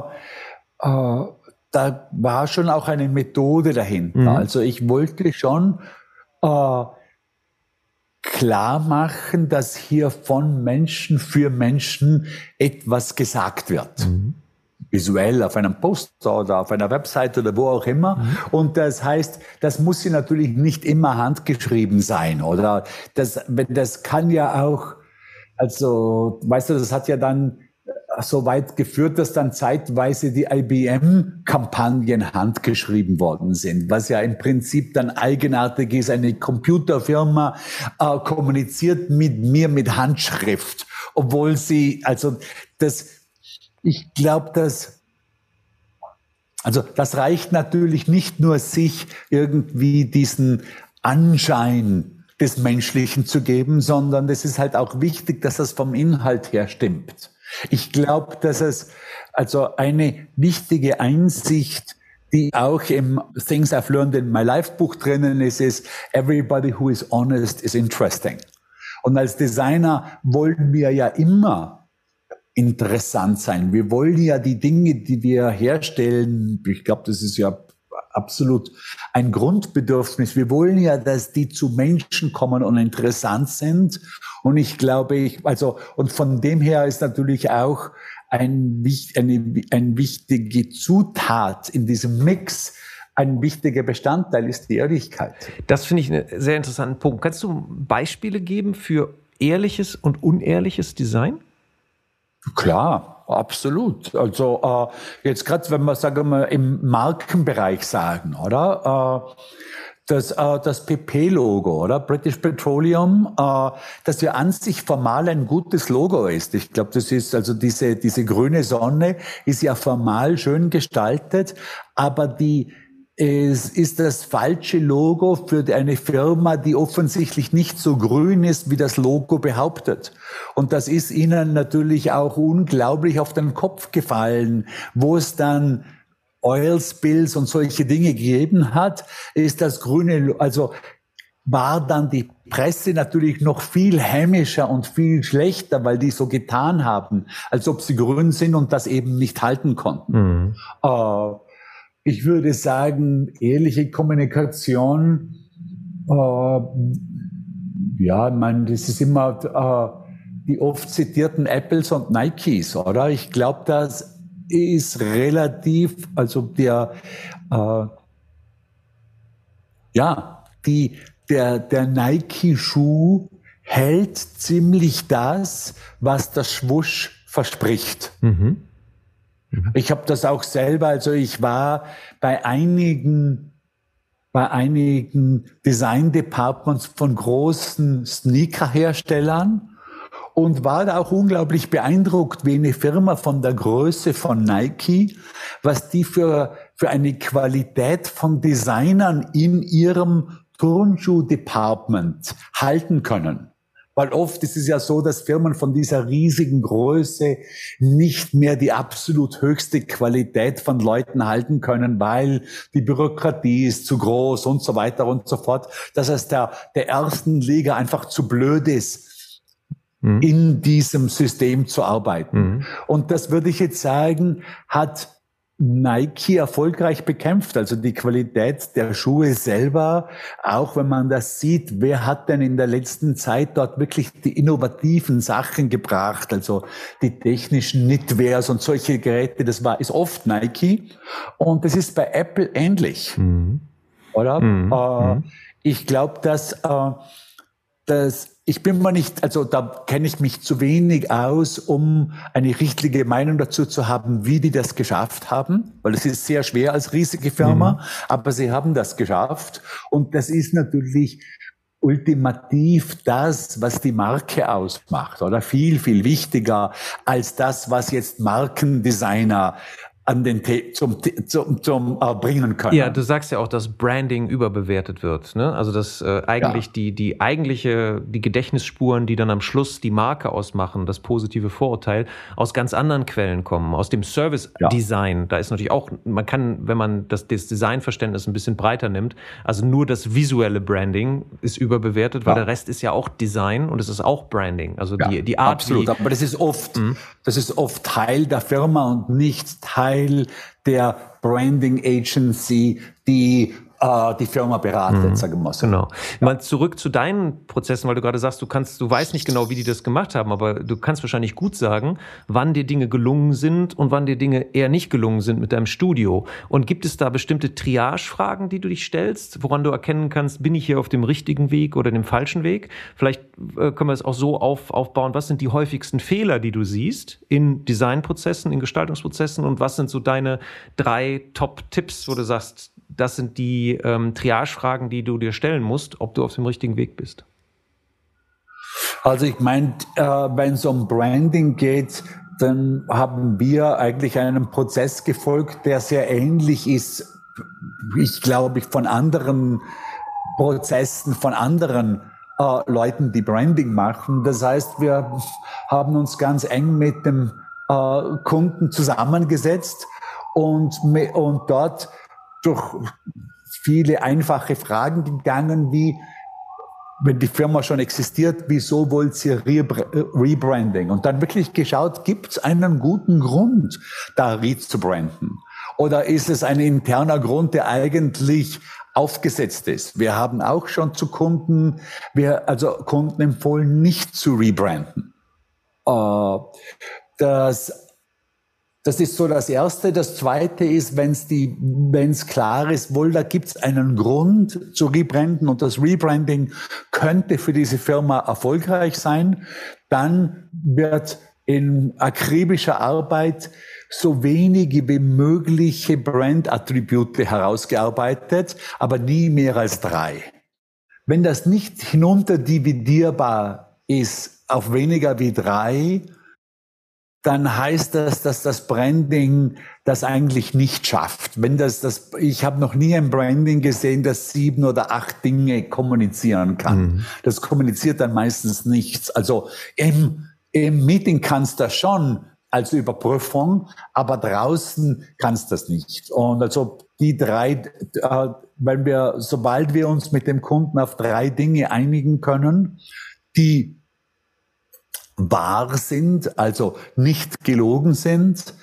S2: äh, da war schon auch eine Methode dahinter. Mhm. Also ich wollte schon äh, klar machen, dass hier von Menschen für Menschen etwas gesagt wird. Mhm visuell auf einem Poster oder auf einer Webseite oder wo auch immer. Mhm. Und das heißt, das muss sie natürlich nicht immer handgeschrieben sein, oder? Das, das kann ja auch, also, weißt du, das hat ja dann so weit geführt, dass dann zeitweise die IBM-Kampagnen handgeschrieben worden sind, was ja im Prinzip dann eigenartig ist. Eine Computerfirma äh, kommuniziert mit mir mit Handschrift, obwohl sie, also das, ich glaube, dass, also das reicht natürlich nicht nur, sich irgendwie diesen Anschein des Menschlichen zu geben, sondern es ist halt auch wichtig, dass das vom Inhalt her stimmt. Ich glaube, dass es also eine wichtige Einsicht, die auch im Things I've Learned in My Life Buch drinnen ist, ist Everybody who is honest is interesting. Und als Designer wollen wir ja immer interessant sein. Wir wollen ja die Dinge, die wir herstellen, ich glaube, das ist ja absolut ein Grundbedürfnis. Wir wollen ja, dass die zu Menschen kommen und interessant sind. Und ich glaube, ich, also, und von dem her ist natürlich auch ein, eine, ein wichtige Zutat in diesem Mix, ein wichtiger Bestandteil ist die Ehrlichkeit.
S1: Das finde ich einen sehr interessanten Punkt. Kannst du Beispiele geben für ehrliches und unehrliches Design?
S2: Klar, absolut. Also äh, jetzt gerade, wenn wir sagen wir im Markenbereich sagen, oder? Äh, das, äh, das PP-Logo, oder? British Petroleum, äh, das ja an sich formal ein gutes Logo ist. Ich glaube, das ist also diese, diese grüne Sonne ist ja formal schön gestaltet, aber die, es ist das falsche Logo für eine Firma, die offensichtlich nicht so grün ist, wie das Logo behauptet. Und das ist ihnen natürlich auch unglaublich auf den Kopf gefallen, wo es dann Oil Spills und solche Dinge gegeben hat, ist das grüne, also war dann die Presse natürlich noch viel hämischer und viel schlechter, weil die so getan haben, als ob sie grün sind und das eben nicht halten konnten. Mhm. Äh, ich würde sagen, ehrliche Kommunikation, äh, ja, man, das ist immer äh, die oft zitierten Apples und Nikes, oder? Ich glaube, dass ist relativ, also der, äh, ja, die, der, der Nike-Schuh hält ziemlich das, was der Schwusch verspricht. Mhm. Mhm. Ich habe das auch selber, also ich war bei einigen bei einigen Design Departments von großen Sneaker-Herstellern und war da auch unglaublich beeindruckt, wie eine Firma von der Größe von Nike, was die für, für eine Qualität von Designern in ihrem Turnschuh-Department halten können. Weil oft ist es ja so, dass Firmen von dieser riesigen Größe nicht mehr die absolut höchste Qualität von Leuten halten können, weil die Bürokratie ist zu groß und so weiter und so fort. Dass es der, der ersten Liga einfach zu blöd ist, mhm. in diesem System zu arbeiten. Mhm. Und das würde ich jetzt sagen, hat Nike erfolgreich bekämpft. Also die Qualität der Schuhe selber, auch wenn man das sieht, wer hat denn in der letzten Zeit dort wirklich die innovativen Sachen gebracht? Also die technischen Knitwears und solche Geräte, das war, ist oft Nike. Und das ist bei Apple ähnlich. Mhm. Oder? Mhm. Äh, mhm. ich glaube, dass, äh, dass ich bin mir nicht, also da kenne ich mich zu wenig aus, um eine richtige Meinung dazu zu haben, wie die das geschafft haben, weil es ist sehr schwer als riesige Firma, mhm. aber sie haben das geschafft und das ist natürlich ultimativ das, was die Marke ausmacht, oder viel, viel wichtiger als das, was jetzt Markendesigner an den The zum, zum, zum äh, bringen können.
S1: Ja, du sagst ja auch, dass Branding überbewertet wird. Ne? Also dass äh, eigentlich ja. die, die eigentliche, die Gedächtnisspuren, die dann am Schluss die Marke ausmachen, das positive Vorurteil, aus ganz anderen Quellen kommen, aus dem Service-Design. Ja. Da ist natürlich auch, man kann, wenn man das, das Designverständnis ein bisschen breiter nimmt, also nur das visuelle Branding ist überbewertet, weil ja. der Rest ist ja auch Design und es ist auch Branding. Also die, die Art.
S2: Absolut,
S1: wie,
S2: aber das ist oft, mhm. das ist oft Teil der Firma und nicht Teil Teil der Branding Agency, die äh, die Firma beratet, mhm. sagen wir so.
S1: Genau. Ja. Mal zurück zu deinen Prozessen, weil du gerade sagst, du kannst, du weißt nicht genau, wie die das gemacht haben, aber du kannst wahrscheinlich gut sagen, wann dir Dinge gelungen sind und wann dir Dinge eher nicht gelungen sind mit deinem Studio. Und gibt es da bestimmte Triage-Fragen, die du dich stellst, woran du erkennen kannst, bin ich hier auf dem richtigen Weg oder dem falschen Weg? Vielleicht äh, können wir es auch so auf, aufbauen, was sind die häufigsten Fehler, die du siehst in Designprozessen, in Gestaltungsprozessen und was sind so deine drei Top-Tipps, wo du sagst, das sind die ähm, Triage-Fragen, die du dir stellen musst, ob du auf dem richtigen Weg bist.
S2: Also ich meine, äh, wenn es um Branding geht, dann haben wir eigentlich einen Prozess gefolgt, der sehr ähnlich ist, ich glaube, von anderen Prozessen, von anderen äh, Leuten, die Branding machen. Das heißt, wir haben uns ganz eng mit dem äh, Kunden zusammengesetzt und, und dort durch viele einfache Fragen gegangen, wie wenn die Firma schon existiert, wieso wollt ihr Rebranding? Und dann wirklich geschaut, gibt es einen guten Grund, da rezubranden? Oder ist es ein interner Grund, der eigentlich aufgesetzt ist? Wir haben auch schon zu Kunden, wir, also Kunden empfohlen, nicht zu rebranden. Äh, das das ist so das Erste. Das Zweite ist, wenn es klar ist, wohl, da gibt es einen Grund zu rebranden und das Rebranding könnte für diese Firma erfolgreich sein, dann wird in akribischer Arbeit so wenige wie mögliche Brand-Attribute herausgearbeitet, aber nie mehr als drei. Wenn das nicht hinunterdividierbar ist auf weniger wie drei, dann heißt das, dass das Branding das eigentlich nicht schafft. Wenn das, das, ich habe noch nie ein Branding gesehen, das sieben oder acht Dinge kommunizieren kann. Mhm. Das kommuniziert dann meistens nichts. Also im, im Meeting kannst du das schon als Überprüfung, aber draußen kannst du das nicht. Und also die drei, äh, weil wir, sobald wir uns mit dem Kunden auf drei Dinge einigen können, die wahr sind, also nicht gelogen sind,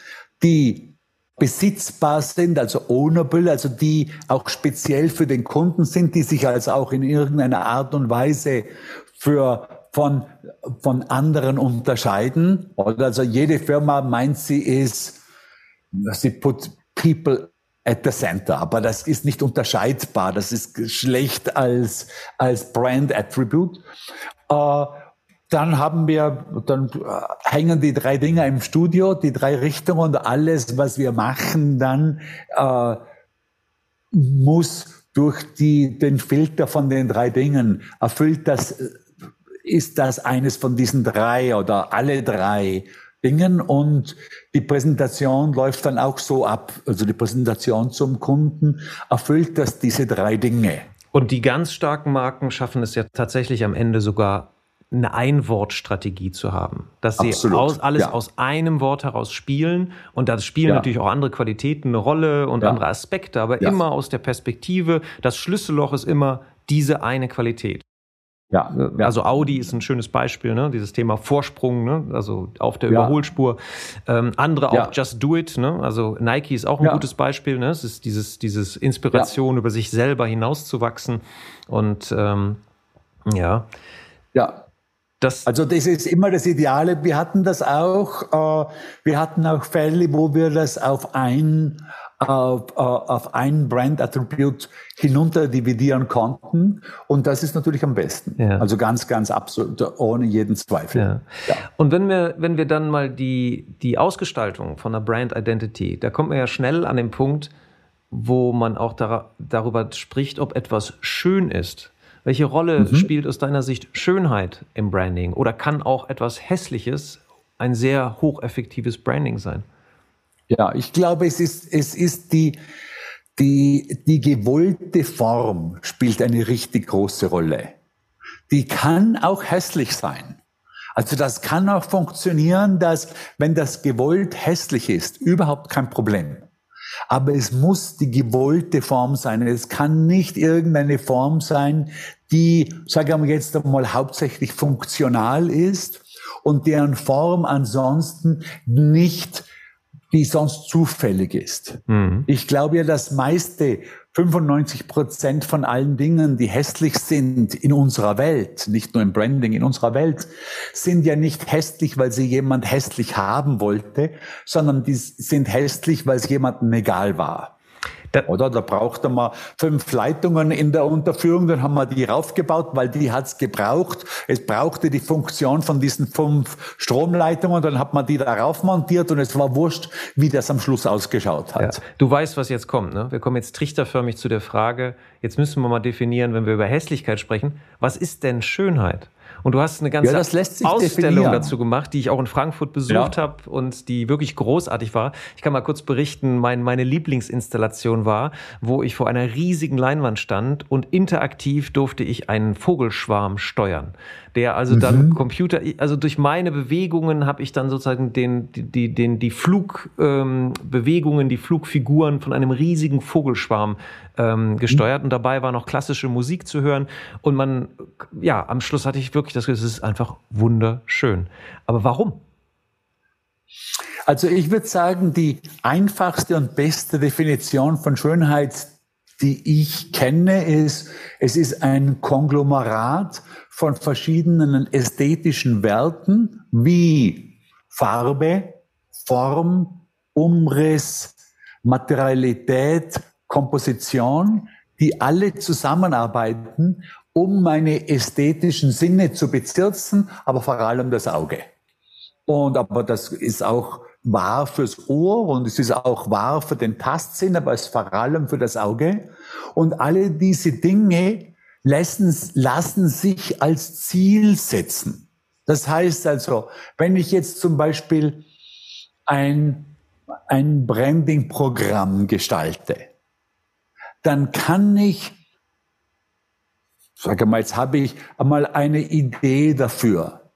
S2: die besitzbar sind, also ownable, also die auch speziell für den Kunden sind, die sich also auch in irgendeiner Art und Weise für von, von anderen unterscheiden. Also jede Firma meint, sie ist, sie put people at the center, aber das ist nicht unterscheidbar. Das ist schlecht als, als Brand Attribute. Äh, dann haben wir, dann hängen die drei Dinger im Studio, die drei Richtungen und alles, was wir machen, dann äh, muss durch die, den Filter von den drei Dingen erfüllt das, ist das eines von diesen drei oder alle drei Dingen und die Präsentation läuft dann auch so ab, also die Präsentation zum Kunden erfüllt das diese drei Dinge.
S1: Und die ganz starken Marken schaffen es ja tatsächlich am Ende sogar eine Einwortstrategie zu haben. Dass sie aus, alles ja. aus einem Wort heraus spielen und da spielen ja. natürlich auch andere Qualitäten eine Rolle und ja. andere Aspekte, aber immer aus der Perspektive, das Schlüsselloch ist immer diese eine Qualität. Ja, Also Audi ist ein schönes Beispiel, ne? dieses Thema Vorsprung, ne? also auf der Überholspur. Ähm, andere auch Just Do It, ne? also Nike ist auch ein gutes Beispiel. Ne? Es ist dieses, dieses Inspiration, über sich selber hinauszuwachsen. Und ähm, ja.
S2: Ja, das also das ist immer das Ideale. Wir hatten das auch. Äh, wir hatten auch Fälle, wo wir das auf ein auf, äh, auf ein Brand-Attribut hinunter dividieren konnten. Und das ist natürlich am besten. Ja. Also ganz, ganz absolut, ohne jeden Zweifel. Ja.
S1: Ja. Und wenn wir, wenn wir dann mal die, die Ausgestaltung von einer Brand Identity, da kommt man ja schnell an den Punkt, wo man auch da, darüber spricht, ob etwas schön ist. Welche Rolle mhm. spielt aus deiner Sicht Schönheit im Branding? Oder kann auch etwas Hässliches ein sehr hocheffektives Branding sein?
S2: Ja, ich glaube, es ist, es ist die, die, die gewollte Form spielt eine richtig große Rolle. Die kann auch hässlich sein. Also das kann auch funktionieren, dass wenn das gewollt hässlich ist, überhaupt kein Problem. Aber es muss die gewollte Form sein. Es kann nicht irgendeine Form sein, die, sagen wir jetzt einmal, hauptsächlich funktional ist und deren Form ansonsten nicht die sonst zufällig ist. Mhm. Ich glaube ja, das meiste 95 Prozent von allen Dingen, die hässlich sind in unserer Welt, nicht nur im Branding, in unserer Welt, sind ja nicht hässlich, weil sie jemand hässlich haben wollte, sondern die sind hässlich, weil es jemandem egal war. Oder da brauchte man fünf Leitungen in der Unterführung, dann haben wir die raufgebaut, weil die hat's gebraucht. Es brauchte die Funktion von diesen fünf Stromleitungen, dann hat man die da rauf montiert und es war wurscht, wie das am Schluss ausgeschaut hat.
S1: Ja. Du weißt, was jetzt kommt. Ne? Wir kommen jetzt trichterförmig zu der Frage, jetzt müssen wir mal definieren, wenn wir über Hässlichkeit sprechen, was ist denn Schönheit? Und du hast eine ganze ja, Ausstellung definieren. dazu gemacht, die ich auch in Frankfurt besucht ja. habe und die wirklich großartig war. Ich kann mal kurz berichten, mein, meine Lieblingsinstallation war, wo ich vor einer riesigen Leinwand stand und interaktiv durfte ich einen Vogelschwarm steuern der also mhm. dann Computer, also durch meine Bewegungen habe ich dann sozusagen den, die, den, die Flugbewegungen, ähm, die Flugfiguren von einem riesigen Vogelschwarm ähm, gesteuert mhm. und dabei war noch klassische Musik zu hören und man, ja, am Schluss hatte ich wirklich das Gefühl, es ist einfach wunderschön. Aber warum?
S2: Also ich würde sagen, die einfachste und beste Definition von Schönheit, die ich kenne, ist, es ist ein Konglomerat von verschiedenen ästhetischen Werten wie Farbe, Form, Umriss, Materialität, Komposition, die alle zusammenarbeiten, um meine ästhetischen Sinne zu bezirzen, aber vor allem das Auge. Und aber das ist auch wahr fürs Ohr und es ist auch wahr für den Tastsinn, aber es ist vor allem für das Auge. Und alle diese Dinge lassen, lassen sich als Ziel setzen. Das heißt also, wenn ich jetzt zum Beispiel ein, ein Branding-Programm gestalte, dann kann ich, sage mal, jetzt habe ich einmal eine Idee dafür.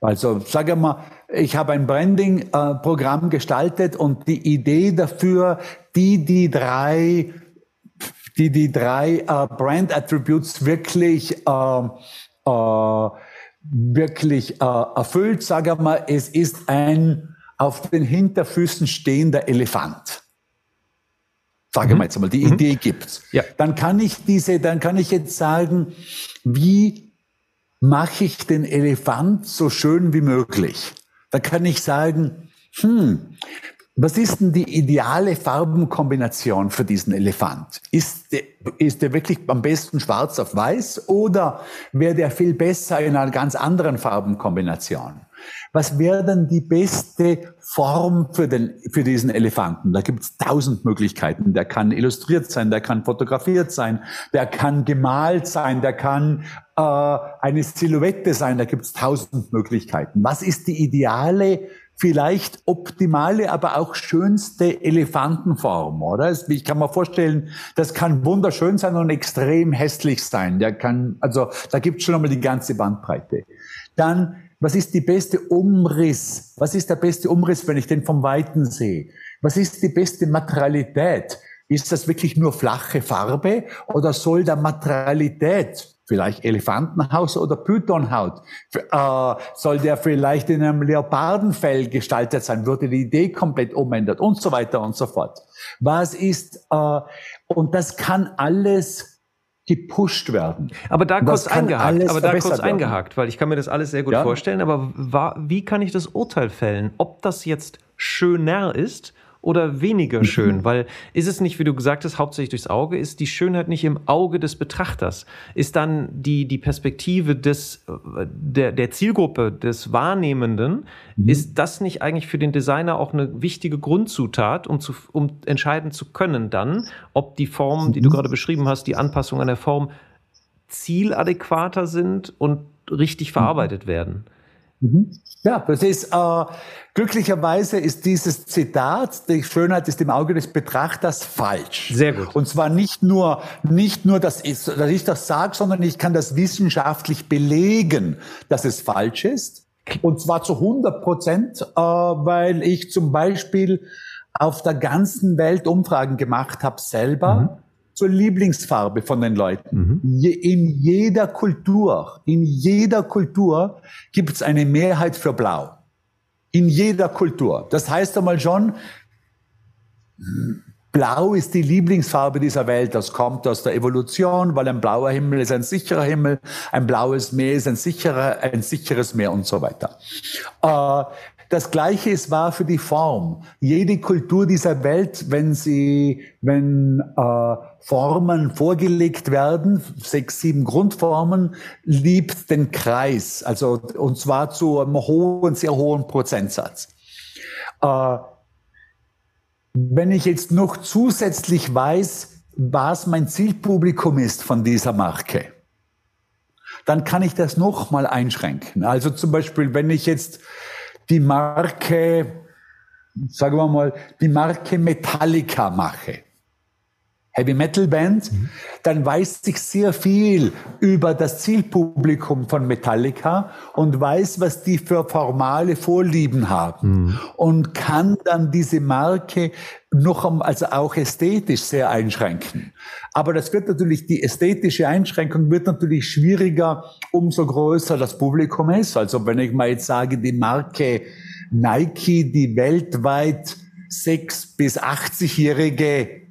S2: Also sage mal, ich habe ein Branding-Programm gestaltet und die Idee dafür, die die drei, die die drei äh, Brand Attributes wirklich äh, äh, wirklich äh, erfüllt, sage mal, es ist ein auf den Hinterfüßen stehender Elefant. Sage mhm. mal jetzt mal, die mhm. Idee gibt's. Ja. Dann kann ich diese, dann kann ich jetzt sagen, wie mache ich den Elefant so schön wie möglich? Da kann ich sagen, hm, was ist denn die ideale Farbenkombination für diesen Elefant? Ist der, ist der wirklich am besten schwarz auf weiß oder wäre der viel besser in einer ganz anderen Farbenkombination? Was wäre denn die beste Form für, den, für diesen Elefanten? Da gibt es tausend Möglichkeiten. Der kann illustriert sein, der kann fotografiert sein, der kann gemalt sein, der kann äh, eine Silhouette sein. Da gibt es tausend Möglichkeiten. Was ist die ideale vielleicht optimale, aber auch schönste Elefantenform, oder? Ich kann mir vorstellen, das kann wunderschön sein und extrem hässlich sein. Der kann, also da gibt es schon einmal die ganze Bandbreite. Dann was ist die beste Umriss? Was ist der beste Umriss, wenn ich den vom Weiten sehe? Was ist die beste Materialität? Ist das wirklich nur flache Farbe oder soll der Materialität, vielleicht Elefantenhaus oder Pythonhaut, äh, soll der vielleicht in einem Leopardenfell gestaltet sein? Würde die Idee komplett umändert und so weiter und so fort. Was ist, äh, und das kann alles gepusht werden.
S1: Aber da kurz eingehakt, aber da kurz eingehakt, weil ich kann mir das alles sehr gut ja. vorstellen, aber war, wie kann ich das Urteil fällen, ob das jetzt schöner ist oder weniger mhm. schön? Weil ist es nicht, wie du gesagt hast, hauptsächlich durchs Auge, ist die Schönheit nicht im Auge des Betrachters? Ist dann die, die Perspektive des, der, der Zielgruppe, des Wahrnehmenden, mhm. ist das nicht eigentlich für den Designer auch eine wichtige Grundzutat, um, zu, um entscheiden zu können dann, ob die Form, die du mhm. gerade beschrieben hast, die Anpassung an der Form zieladäquater sind und richtig mhm. verarbeitet werden?
S2: Mhm. Ja, das ist äh, glücklicherweise ist dieses Zitat, die Schönheit ist im Auge des Betrachters falsch.
S1: Sehr gut.
S2: Und zwar nicht nur nicht nur, dass ich, dass ich das sage, sondern ich kann das wissenschaftlich belegen, dass es falsch ist. Und zwar zu 100 Prozent, äh, weil ich zum Beispiel auf der ganzen Welt Umfragen gemacht habe selber. Mhm zur Lieblingsfarbe von den Leuten. Mhm. Je, in jeder Kultur, in jeder Kultur gibt es eine Mehrheit für Blau. In jeder Kultur. Das heißt einmal schon, Blau ist die Lieblingsfarbe dieser Welt. Das kommt aus der Evolution, weil ein blauer Himmel ist ein sicherer Himmel, ein blaues Meer ist ein sicherer, ein sicheres Meer und so weiter. Äh, das Gleiche ist wahr für die Form. Jede Kultur dieser Welt, wenn sie, wenn äh, Formen vorgelegt werden, sechs, sieben Grundformen, liebt den Kreis, also und zwar zu einem hohen, sehr hohen Prozentsatz. Äh, wenn ich jetzt noch zusätzlich weiß, was mein Zielpublikum ist von dieser Marke, dann kann ich das noch mal einschränken. Also zum Beispiel, wenn ich jetzt die Marke, sagen wir mal, die Marke Metallica mache, Heavy Metal Band, mhm. dann weiß ich sehr viel über das Zielpublikum von Metallica und weiß, was die für formale Vorlieben haben mhm. und kann dann diese Marke noch also auch ästhetisch sehr einschränken. Aber das wird natürlich, die ästhetische Einschränkung wird natürlich schwieriger, umso größer das Publikum ist. Also wenn ich mal jetzt sage, die Marke Nike, die weltweit sechs bis 80-jährige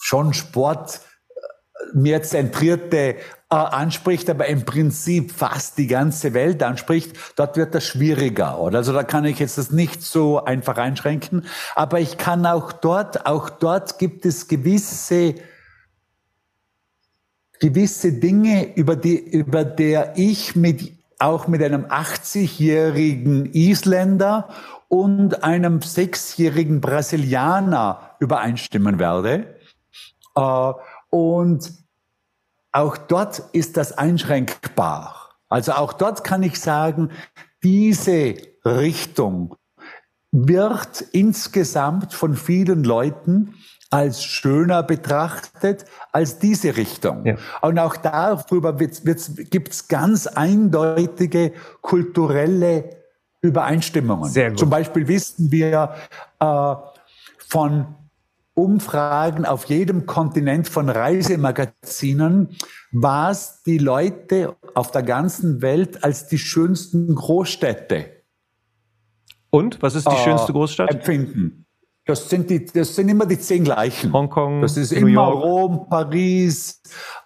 S2: schon Sport äh, mehr zentrierte äh, anspricht, aber im Prinzip fast die ganze Welt anspricht, dort wird das schwieriger. Oder? Also da kann ich jetzt das nicht so einfach einschränken. Aber ich kann auch dort, auch dort gibt es gewisse gewisse Dinge, über die, über der ich mit auch mit einem 80-jährigen Isländer und einem sechsjährigen Brasilianer übereinstimmen werde. Äh, und auch dort ist das einschränkbar. Also auch dort kann ich sagen, diese Richtung wird insgesamt von vielen Leuten als schöner betrachtet als diese Richtung. Ja. Und auch darüber gibt es ganz eindeutige kulturelle Übereinstimmungen. Sehr gut. Zum Beispiel wissen wir äh, von Umfragen auf jedem Kontinent von Reisemagazinen, was die Leute auf der ganzen Welt als die schönsten Großstädte.
S1: Und was ist die äh, schönste Großstadt?
S2: Empfinden. Das sind, die, das sind immer die zehn gleichen.
S1: Hongkong,
S2: Das ist New immer York. Rom, Paris,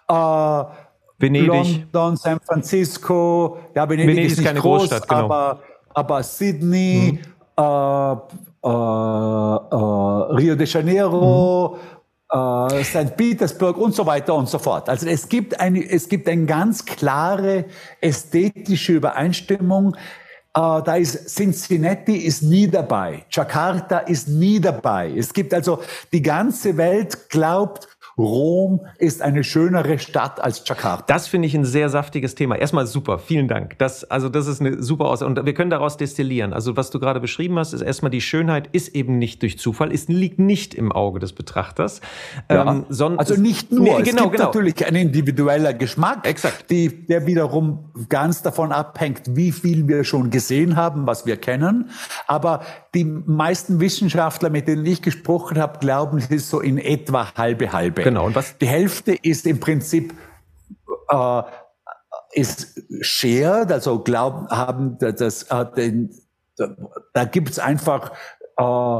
S2: äh, Venedig. London, San Francisco. Ja, Venedig, Venedig ist, ist keine groß, Großstadt, genau. aber, aber Sydney, mhm. äh, äh, äh, Rio de Janeiro, mhm. äh, St. Petersburg und so weiter und so fort. Also es gibt eine, es gibt eine ganz klare ästhetische Übereinstimmung Uh, da ist Cincinnati ist nie dabei, Jakarta ist nie dabei. Es gibt also die ganze Welt glaubt, Rom ist eine schönere Stadt als Jakarta.
S1: Das finde ich ein sehr saftiges Thema. Erstmal super, vielen Dank. Das, also das ist eine super Aussage. Und wir können daraus destillieren. Also was du gerade beschrieben hast, ist erstmal die Schönheit ist eben nicht durch Zufall, es liegt nicht im Auge des Betrachters.
S2: Ja. Ähm, sondern also nicht nur, nee, genau, es gibt genau. natürlich ein individueller Geschmack, Exakt. Die, der wiederum ganz davon abhängt, wie viel wir schon gesehen haben, was wir kennen. Aber die meisten Wissenschaftler, mit denen ich gesprochen habe, glauben, es ist so in etwa halbe halbe.
S1: Genau. Und was?
S2: Die Hälfte ist im Prinzip äh, ist shared, also glauben haben, das, äh, den, da gibt's einfach äh,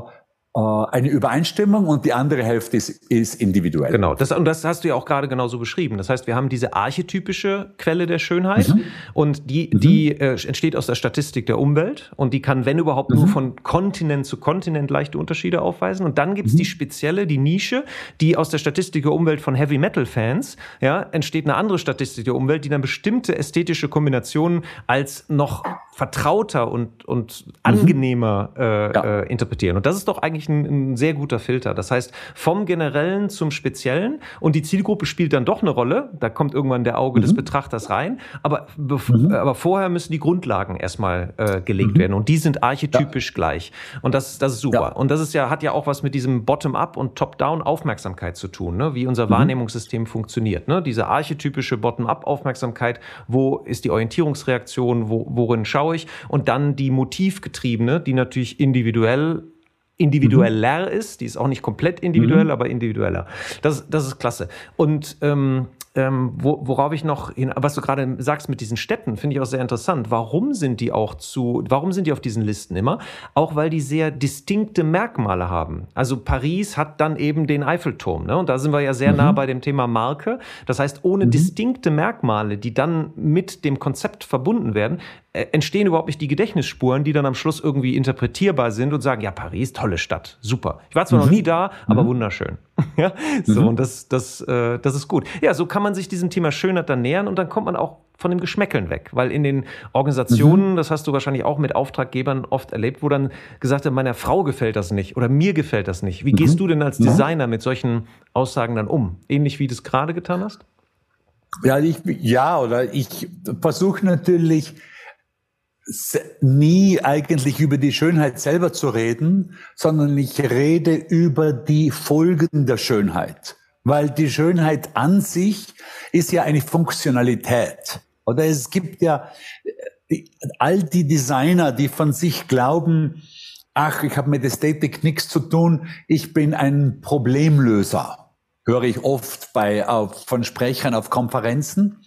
S2: eine Übereinstimmung und die andere Hälfte ist, ist individuell.
S1: Genau, das, und das hast du ja auch gerade genauso beschrieben. Das heißt, wir haben diese archetypische Quelle der Schönheit mhm. und die, mhm. die äh, entsteht aus der Statistik der Umwelt und die kann, wenn überhaupt, mhm. nur von Kontinent zu Kontinent leichte Unterschiede aufweisen. Und dann gibt's mhm. die spezielle, die Nische, die aus der Statistik der Umwelt von Heavy Metal Fans, ja, entsteht eine andere Statistik der Umwelt, die dann bestimmte ästhetische Kombinationen als noch vertrauter und, und mhm. angenehmer äh, ja. äh, interpretieren. Und das ist doch eigentlich ein, ein, sehr guter Filter. Das heißt, vom Generellen zum Speziellen und die Zielgruppe spielt dann doch eine Rolle. Da kommt irgendwann der Auge mhm. des Betrachters rein. Aber, mhm. aber vorher müssen die Grundlagen erstmal äh, gelegt mhm. werden und die sind archetypisch ja. gleich. Und das, das ist super. Ja. Und das ist ja, hat ja auch was mit diesem Bottom-up und Top-down Aufmerksamkeit zu tun, ne? wie unser mhm. Wahrnehmungssystem funktioniert. Ne? Diese archetypische Bottom-up Aufmerksamkeit, wo ist die Orientierungsreaktion, wo, worin schaue ich? Und dann die motivgetriebene, die natürlich individuell individueller mhm. ist. Die ist auch nicht komplett individuell, mhm. aber individueller. Das, das ist klasse. Und ähm, ähm, wo, worauf ich noch, hin, was du gerade sagst mit diesen Städten, finde ich auch sehr interessant. Warum sind die auch zu, warum sind die auf diesen Listen immer? Auch weil die sehr distinkte Merkmale haben. Also Paris hat dann eben den Eiffelturm, ne? Und da sind wir ja sehr mhm. nah bei dem Thema Marke. Das heißt, ohne mhm. distinkte Merkmale, die dann mit dem Konzept verbunden werden, äh, entstehen überhaupt nicht die Gedächtnisspuren, die dann am Schluss irgendwie interpretierbar sind und sagen, ja, Paris, tolle Stadt, super. Ich war zwar mhm. noch nie da, aber mhm. wunderschön. ja, so, mhm. und das, das, äh, das ist gut. Ja, so kann man sich diesem Thema Schönheit dann nähern und dann kommt man auch von dem Geschmäckeln weg. Weil in den Organisationen, mhm. das hast du wahrscheinlich auch mit Auftraggebern oft erlebt, wo dann gesagt wird, meiner Frau gefällt das nicht oder mir gefällt das nicht. Wie mhm. gehst du denn als Designer mit solchen Aussagen dann um? Ähnlich wie du es gerade getan hast?
S2: Ja, ich, ja, oder ich versuche natürlich, nie eigentlich über die Schönheit selber zu reden, sondern ich rede über die Folgen der Schönheit. Weil die Schönheit an sich ist ja eine Funktionalität. Oder es gibt ja die, all die Designer, die von sich glauben, ach, ich habe mit Ästhetik nichts zu tun, ich bin ein Problemlöser. Höre ich oft bei, auf, von Sprechern auf Konferenzen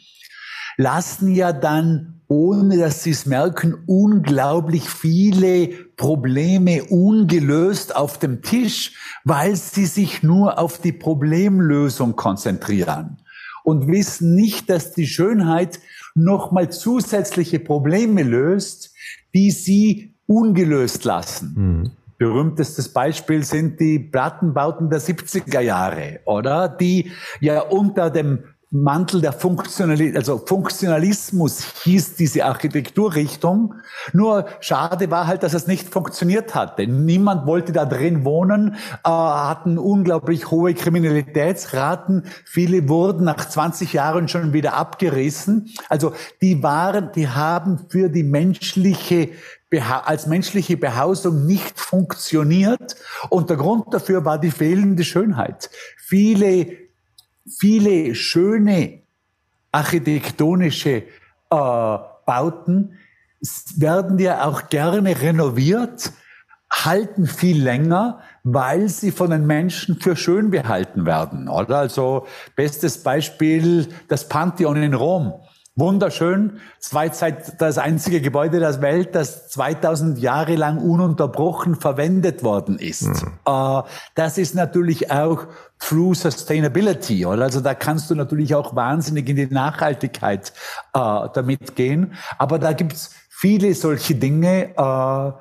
S2: lassen ja dann, ohne dass sie es merken, unglaublich viele Probleme ungelöst auf dem Tisch, weil sie sich nur auf die Problemlösung konzentrieren und wissen nicht, dass die Schönheit nochmal zusätzliche Probleme löst, die sie ungelöst lassen. Mhm. Berühmtestes Beispiel sind die Plattenbauten der 70er Jahre, oder? Die ja unter dem Mantel der Funktionalität, also Funktionalismus hieß diese Architekturrichtung. Nur schade war halt, dass es nicht funktioniert hatte. Niemand wollte da drin wohnen, äh, hatten unglaublich hohe Kriminalitätsraten. Viele wurden nach 20 Jahren schon wieder abgerissen. Also die waren, die haben für die menschliche als menschliche Behausung nicht funktioniert. Und der Grund dafür war die fehlende Schönheit. Viele viele schöne architektonische äh, Bauten werden ja auch gerne renoviert, halten viel länger, weil sie von den Menschen für schön behalten werden, oder? Also bestes Beispiel das Pantheon in Rom Wunderschön. Zweizeit das einzige Gebäude der Welt, das 2000 Jahre lang ununterbrochen verwendet worden ist. Mhm. Äh, das ist natürlich auch True Sustainability. Oder? Also da kannst du natürlich auch wahnsinnig in die Nachhaltigkeit äh, damit gehen. Aber da gibt's viele solche Dinge, äh,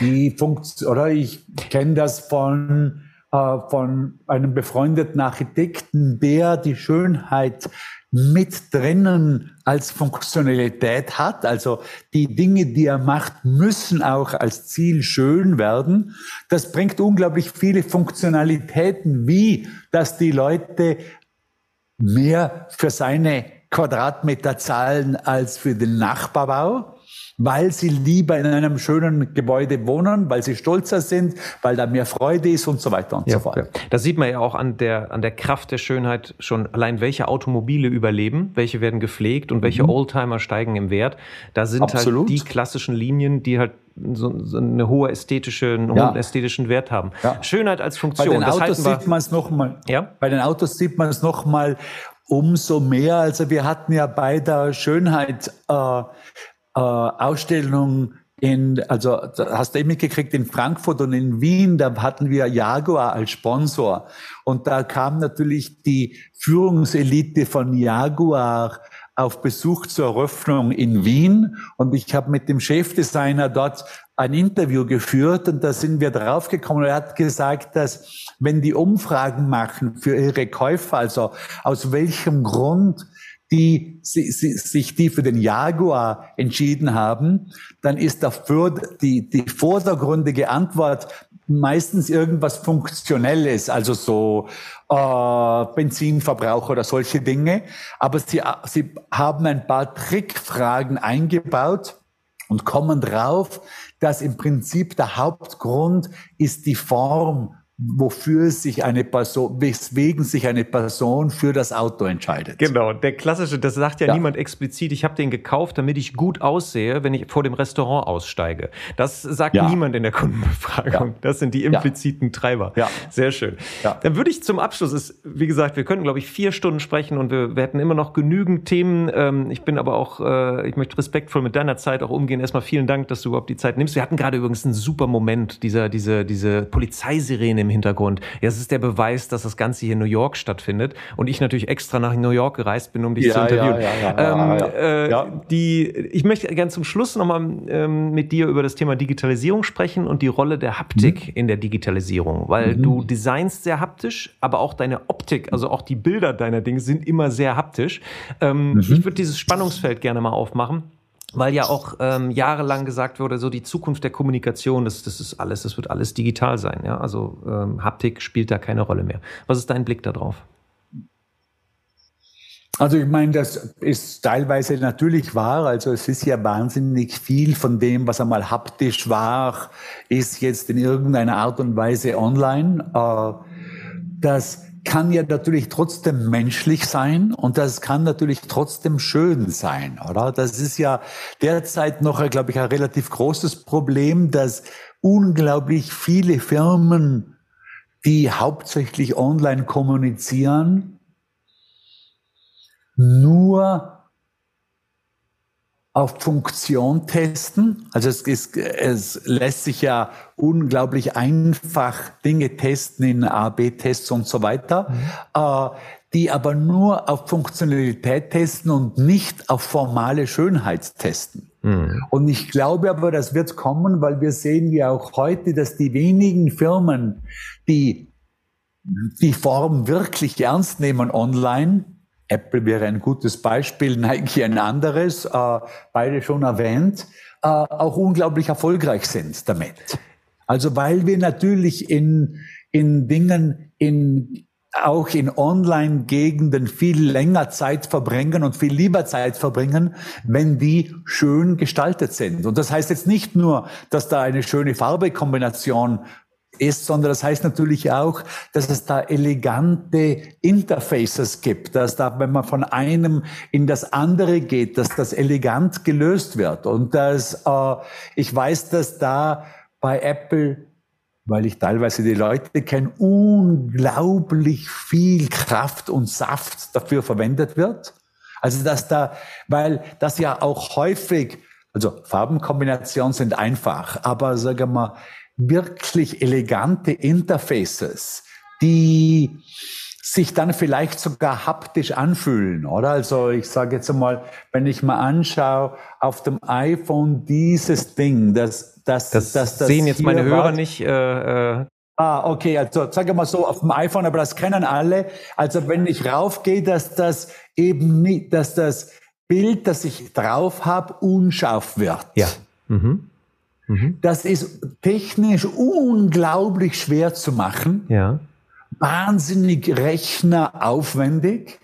S2: die funktionieren. Oder ich kenne das von äh, von einem befreundeten Architekten, der die Schönheit mit drinnen als Funktionalität hat. Also die Dinge, die er macht, müssen auch als Ziel schön werden. Das bringt unglaublich viele Funktionalitäten, wie dass die Leute mehr für seine Quadratmeter zahlen als für den Nachbarbau weil sie lieber in einem schönen Gebäude wohnen, weil sie stolzer sind, weil da mehr Freude ist und so weiter und
S1: ja,
S2: so fort. Ja.
S1: Das sieht man ja auch an der, an der Kraft der Schönheit schon allein, welche Automobile überleben, welche werden gepflegt und welche mhm. Oldtimer steigen im Wert. Da sind halt Absolut. halt die klassischen Linien, die halt so, so eine hohe ästhetische, einen ja. hohen ästhetischen Wert haben. Ja. Schönheit als Funktion. Bei
S2: den Autos sieht man es nochmal. Ja? Bei den Autos sieht man es nochmal umso mehr. Also wir hatten ja bei der Schönheit äh, äh, Ausstellung in, also hast du eben mitgekriegt, in Frankfurt und in Wien, da hatten wir Jaguar als Sponsor. Und da kam natürlich die Führungselite von Jaguar auf Besuch zur Eröffnung in Wien. Und ich habe mit dem Chefdesigner dort ein Interview geführt und da sind wir draufgekommen. Er hat gesagt, dass wenn die Umfragen machen für ihre Käufer, also aus welchem Grund die si, si, sich die für den Jaguar entschieden haben, dann ist dafür die, die vordergründige Antwort meistens irgendwas Funktionelles, also so äh, Benzinverbrauch oder solche Dinge. Aber sie, sie haben ein paar Trickfragen eingebaut und kommen drauf, dass im Prinzip der Hauptgrund ist die Form wofür sich eine Person, weswegen sich eine Person für das Auto entscheidet.
S1: Genau, der klassische, das sagt ja, ja. niemand explizit, ich habe den gekauft, damit ich gut aussehe, wenn ich vor dem Restaurant aussteige. Das sagt ja. niemand in der Kundenbefragung. Ja. Das sind die impliziten Treiber. Ja. Sehr schön. Ja. Dann würde ich zum Abschluss, ist, wie gesagt, wir könnten, glaube ich, vier Stunden sprechen und wir, wir hätten immer noch genügend Themen. Ähm, ich bin aber auch, äh, ich möchte respektvoll mit deiner Zeit auch umgehen. Erstmal vielen Dank, dass du überhaupt die Zeit nimmst. Wir hatten gerade übrigens einen super Moment, dieser, diese, diese Polizeisirene im Hintergrund. Ja, es ist der Beweis, dass das Ganze hier in New York stattfindet und ich natürlich extra nach New York gereist bin, um dich ja, zu interviewen. Ja, ja, ähm, äh. Die, ich möchte gerne zum Schluss nochmal ähm, mit dir über das Thema Digitalisierung sprechen und die Rolle der Haptik mhm. in der Digitalisierung, weil mhm. du designst sehr haptisch, aber auch deine Optik, also auch die Bilder deiner Dinge sind immer sehr haptisch. Ähm, mhm. Ich würde dieses Spannungsfeld gerne mal aufmachen weil ja auch ähm, jahrelang gesagt wurde, so die Zukunft der Kommunikation, das, das ist alles, das wird alles digital sein. Ja? Also ähm, Haptik spielt da keine Rolle mehr. Was ist dein Blick darauf?
S2: Also ich meine, das ist teilweise natürlich wahr. Also es ist ja wahnsinnig viel von dem, was einmal haptisch war, ist jetzt in irgendeiner Art und Weise online. Äh, das kann ja natürlich trotzdem menschlich sein und das kann natürlich trotzdem schön sein, oder? Das ist ja derzeit noch, glaube ich, ein relativ großes Problem, dass unglaublich viele Firmen, die hauptsächlich online kommunizieren, nur auf Funktion testen. Also es, ist, es lässt sich ja unglaublich einfach Dinge testen in A-B-Tests und so weiter, mhm. äh, die aber nur auf Funktionalität testen und nicht auf formale Schönheit testen. Mhm. Und ich glaube aber, das wird kommen, weil wir sehen ja auch heute, dass die wenigen Firmen, die die Form wirklich ernst nehmen online, Apple wäre ein gutes Beispiel, Nike ein anderes, äh, beide schon erwähnt, äh, auch unglaublich erfolgreich sind damit. Also weil wir natürlich in, in Dingen, in auch in Online-Gegenden viel länger Zeit verbringen und viel lieber Zeit verbringen, wenn die schön gestaltet sind. Und das heißt jetzt nicht nur, dass da eine schöne Farbekombination ist, sondern das heißt natürlich auch, dass es da elegante Interfaces gibt, dass da, wenn man von einem in das andere geht, dass das elegant gelöst wird. Und dass äh, ich weiß, dass da bei Apple weil ich teilweise die Leute kenne, unglaublich viel Kraft und Saft dafür verwendet wird. Also dass da, weil das ja auch häufig, also Farbenkombinationen sind einfach, aber sagen wir wirklich elegante Interfaces, die sich dann vielleicht sogar haptisch anfühlen, oder? Also ich sage jetzt einmal, wenn ich mal anschaue, auf dem iPhone dieses Ding, das das,
S1: das, das, das sehen jetzt meine Hörer nicht. Äh,
S2: äh. Ah, okay, also sage mal so auf dem iPhone, aber das kennen alle. Also wenn ich raufgehe, dass das eben nicht, dass das Bild, das ich drauf habe, unscharf wird.
S1: Ja. Mhm.
S2: Mhm. Das ist technisch unglaublich schwer zu machen.
S1: Ja.
S2: Wahnsinnig rechneraufwendig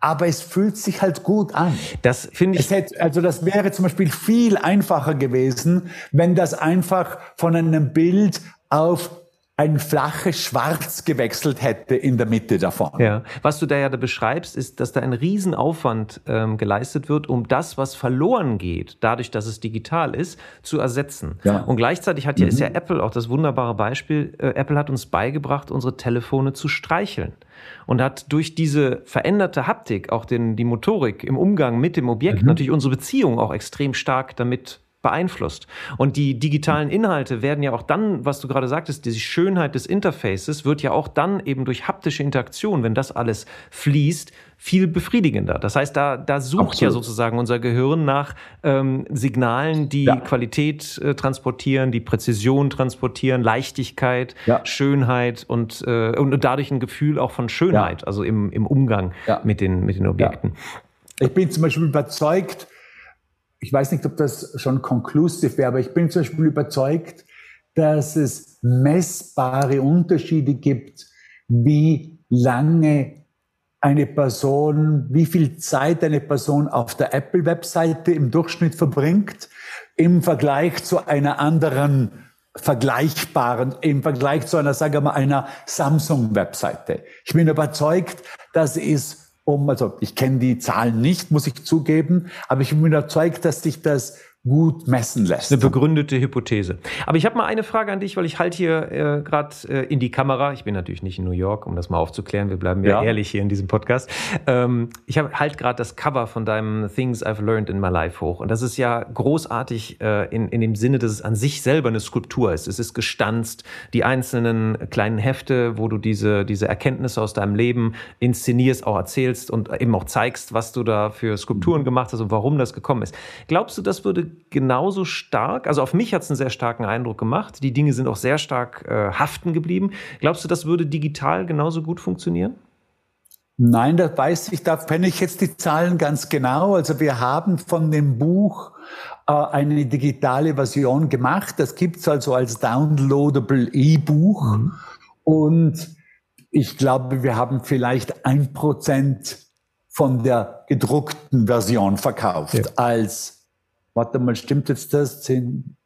S2: aber es fühlt sich halt gut an.
S1: Das finde ich.
S2: Hätte, also das wäre zum Beispiel viel einfacher gewesen, wenn das einfach von einem Bild auf ein flaches Schwarz gewechselt hätte in der Mitte davon.
S1: Ja, was du da ja da beschreibst, ist, dass da ein Riesenaufwand ähm, geleistet wird, um das, was verloren geht, dadurch, dass es digital ist, zu ersetzen. Ja. Und gleichzeitig hat ja, mhm. ist ja Apple auch das wunderbare Beispiel, äh, Apple hat uns beigebracht, unsere Telefone zu streicheln und hat durch diese veränderte Haptik, auch den, die Motorik im Umgang mit dem Objekt, mhm. natürlich unsere Beziehung auch extrem stark damit beeinflusst. Und die digitalen Inhalte werden ja auch dann, was du gerade sagtest, die Schönheit des Interfaces wird ja auch dann eben durch haptische Interaktion, wenn das alles fließt, viel befriedigender. Das heißt, da, da sucht Absolut. ja sozusagen unser Gehirn nach ähm, Signalen, die ja. Qualität äh, transportieren, die Präzision transportieren, Leichtigkeit, ja. Schönheit und, äh, und dadurch ein Gefühl auch von Schönheit, ja. also im, im Umgang mit, den, mit den Objekten.
S2: Ich bin zum Beispiel überzeugt, ich weiß nicht, ob das schon conclusive wäre, aber ich bin zum Beispiel überzeugt, dass es messbare Unterschiede gibt, wie lange eine Person, wie viel Zeit eine Person auf der Apple-Webseite im Durchschnitt verbringt, im Vergleich zu einer anderen vergleichbaren, im Vergleich zu einer, sagen wir mal, einer Samsung-Webseite. Ich bin überzeugt, dass es um, also ich kenne die Zahlen nicht, muss ich zugeben, aber ich bin überzeugt, dass sich das gut messen lässt.
S1: Eine begründete Hypothese. Aber ich habe mal eine Frage an dich, weil ich halte hier äh, gerade äh, in die Kamera. Ich bin natürlich nicht in New York, um das mal aufzuklären. Wir bleiben ja, ja ehrlich hier in diesem Podcast. Ähm, ich halte gerade das Cover von deinem Things I've Learned in My Life hoch. Und das ist ja großartig äh, in, in dem Sinne, dass es an sich selber eine Skulptur ist. Es ist gestanzt. Die einzelnen kleinen Hefte, wo du diese, diese Erkenntnisse aus deinem Leben inszenierst, auch erzählst und eben auch zeigst, was du da für Skulpturen gemacht hast und warum das gekommen ist. Glaubst du, das würde genauso stark? Also auf mich hat es einen sehr starken Eindruck gemacht. Die Dinge sind auch sehr stark äh, haften geblieben. Glaubst du, das würde digital genauso gut funktionieren?
S2: Nein, das weiß ich, da kenne ich jetzt die Zahlen ganz genau. Also wir haben von dem Buch äh, eine digitale Version gemacht. Das gibt es also als downloadable E-Buch. Mhm. Und ich glaube, wir haben vielleicht ein Prozent von der gedruckten Version verkauft ja. als warte mal, stimmt jetzt das? Zehn,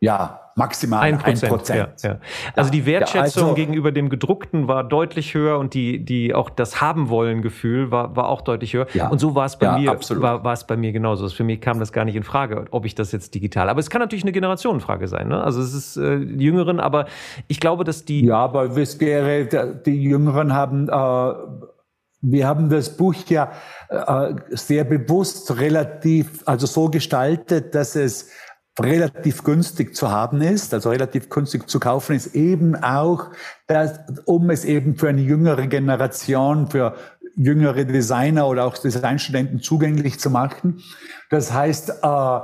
S2: ja, maximal ein Prozent.
S1: Ja, ja. Also die Wertschätzung ja, also, gegenüber dem gedruckten war deutlich höher und die, die auch das haben wollen Gefühl war, war auch deutlich höher. Und so war es bei mir, absolut. war, war es bei mir genauso. Also für mich kam das gar nicht in Frage, ob ich das jetzt digital. Aber es kann natürlich eine Generationenfrage sein. Ne? Also es ist äh, die Jüngeren, aber ich glaube, dass die.
S2: Ja, aber es wäre, die Jüngeren haben äh, wir haben das Buch ja äh, sehr bewusst relativ, also so gestaltet, dass es relativ günstig zu haben ist, also relativ günstig zu kaufen ist, eben auch, dass, um es eben für eine jüngere Generation, für jüngere Designer oder auch Designstudenten zugänglich zu machen. Das heißt, äh, äh,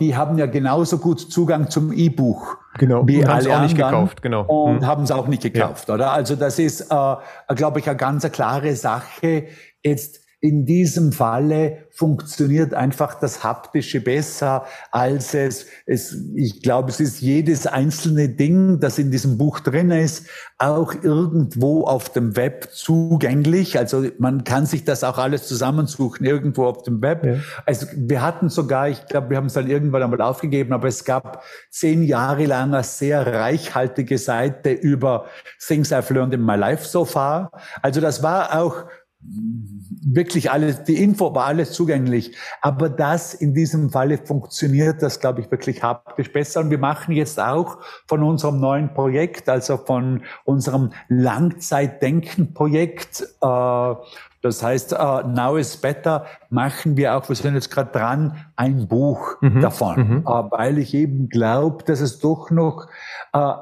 S2: die haben ja genauso gut Zugang zum E-Buch.
S1: Genau.
S2: Wie
S1: und
S2: alle
S1: auch nicht
S2: anderen.
S1: gekauft, genau.
S2: Und hm. haben es auch nicht gekauft, ja. oder? Also das ist, äh, glaube ich, eine ganz klare Sache. Jetzt in diesem Falle funktioniert einfach das Haptische besser als es, es, ich glaube, es ist jedes einzelne Ding, das in diesem Buch drin ist, auch irgendwo auf dem Web zugänglich. Also man kann sich das auch alles zusammensuchen, irgendwo auf dem Web. Ja. Also wir hatten sogar, ich glaube, wir haben es dann irgendwann einmal aufgegeben, aber es gab zehn Jahre lang eine sehr reichhaltige Seite über Things I've Learned in My Life so far. Also das war auch wirklich alles, die Info war alles zugänglich. Aber das in diesem Falle funktioniert das, glaube ich, wirklich haptisch besser. Und wir machen jetzt auch von unserem neuen Projekt, also von unserem Langzeitdenken-Projekt, äh, das heißt, uh, Now is Better machen wir auch, wir sind jetzt gerade dran, ein Buch mhm, davon, mhm. Uh, weil ich eben glaube, dass es doch noch uh,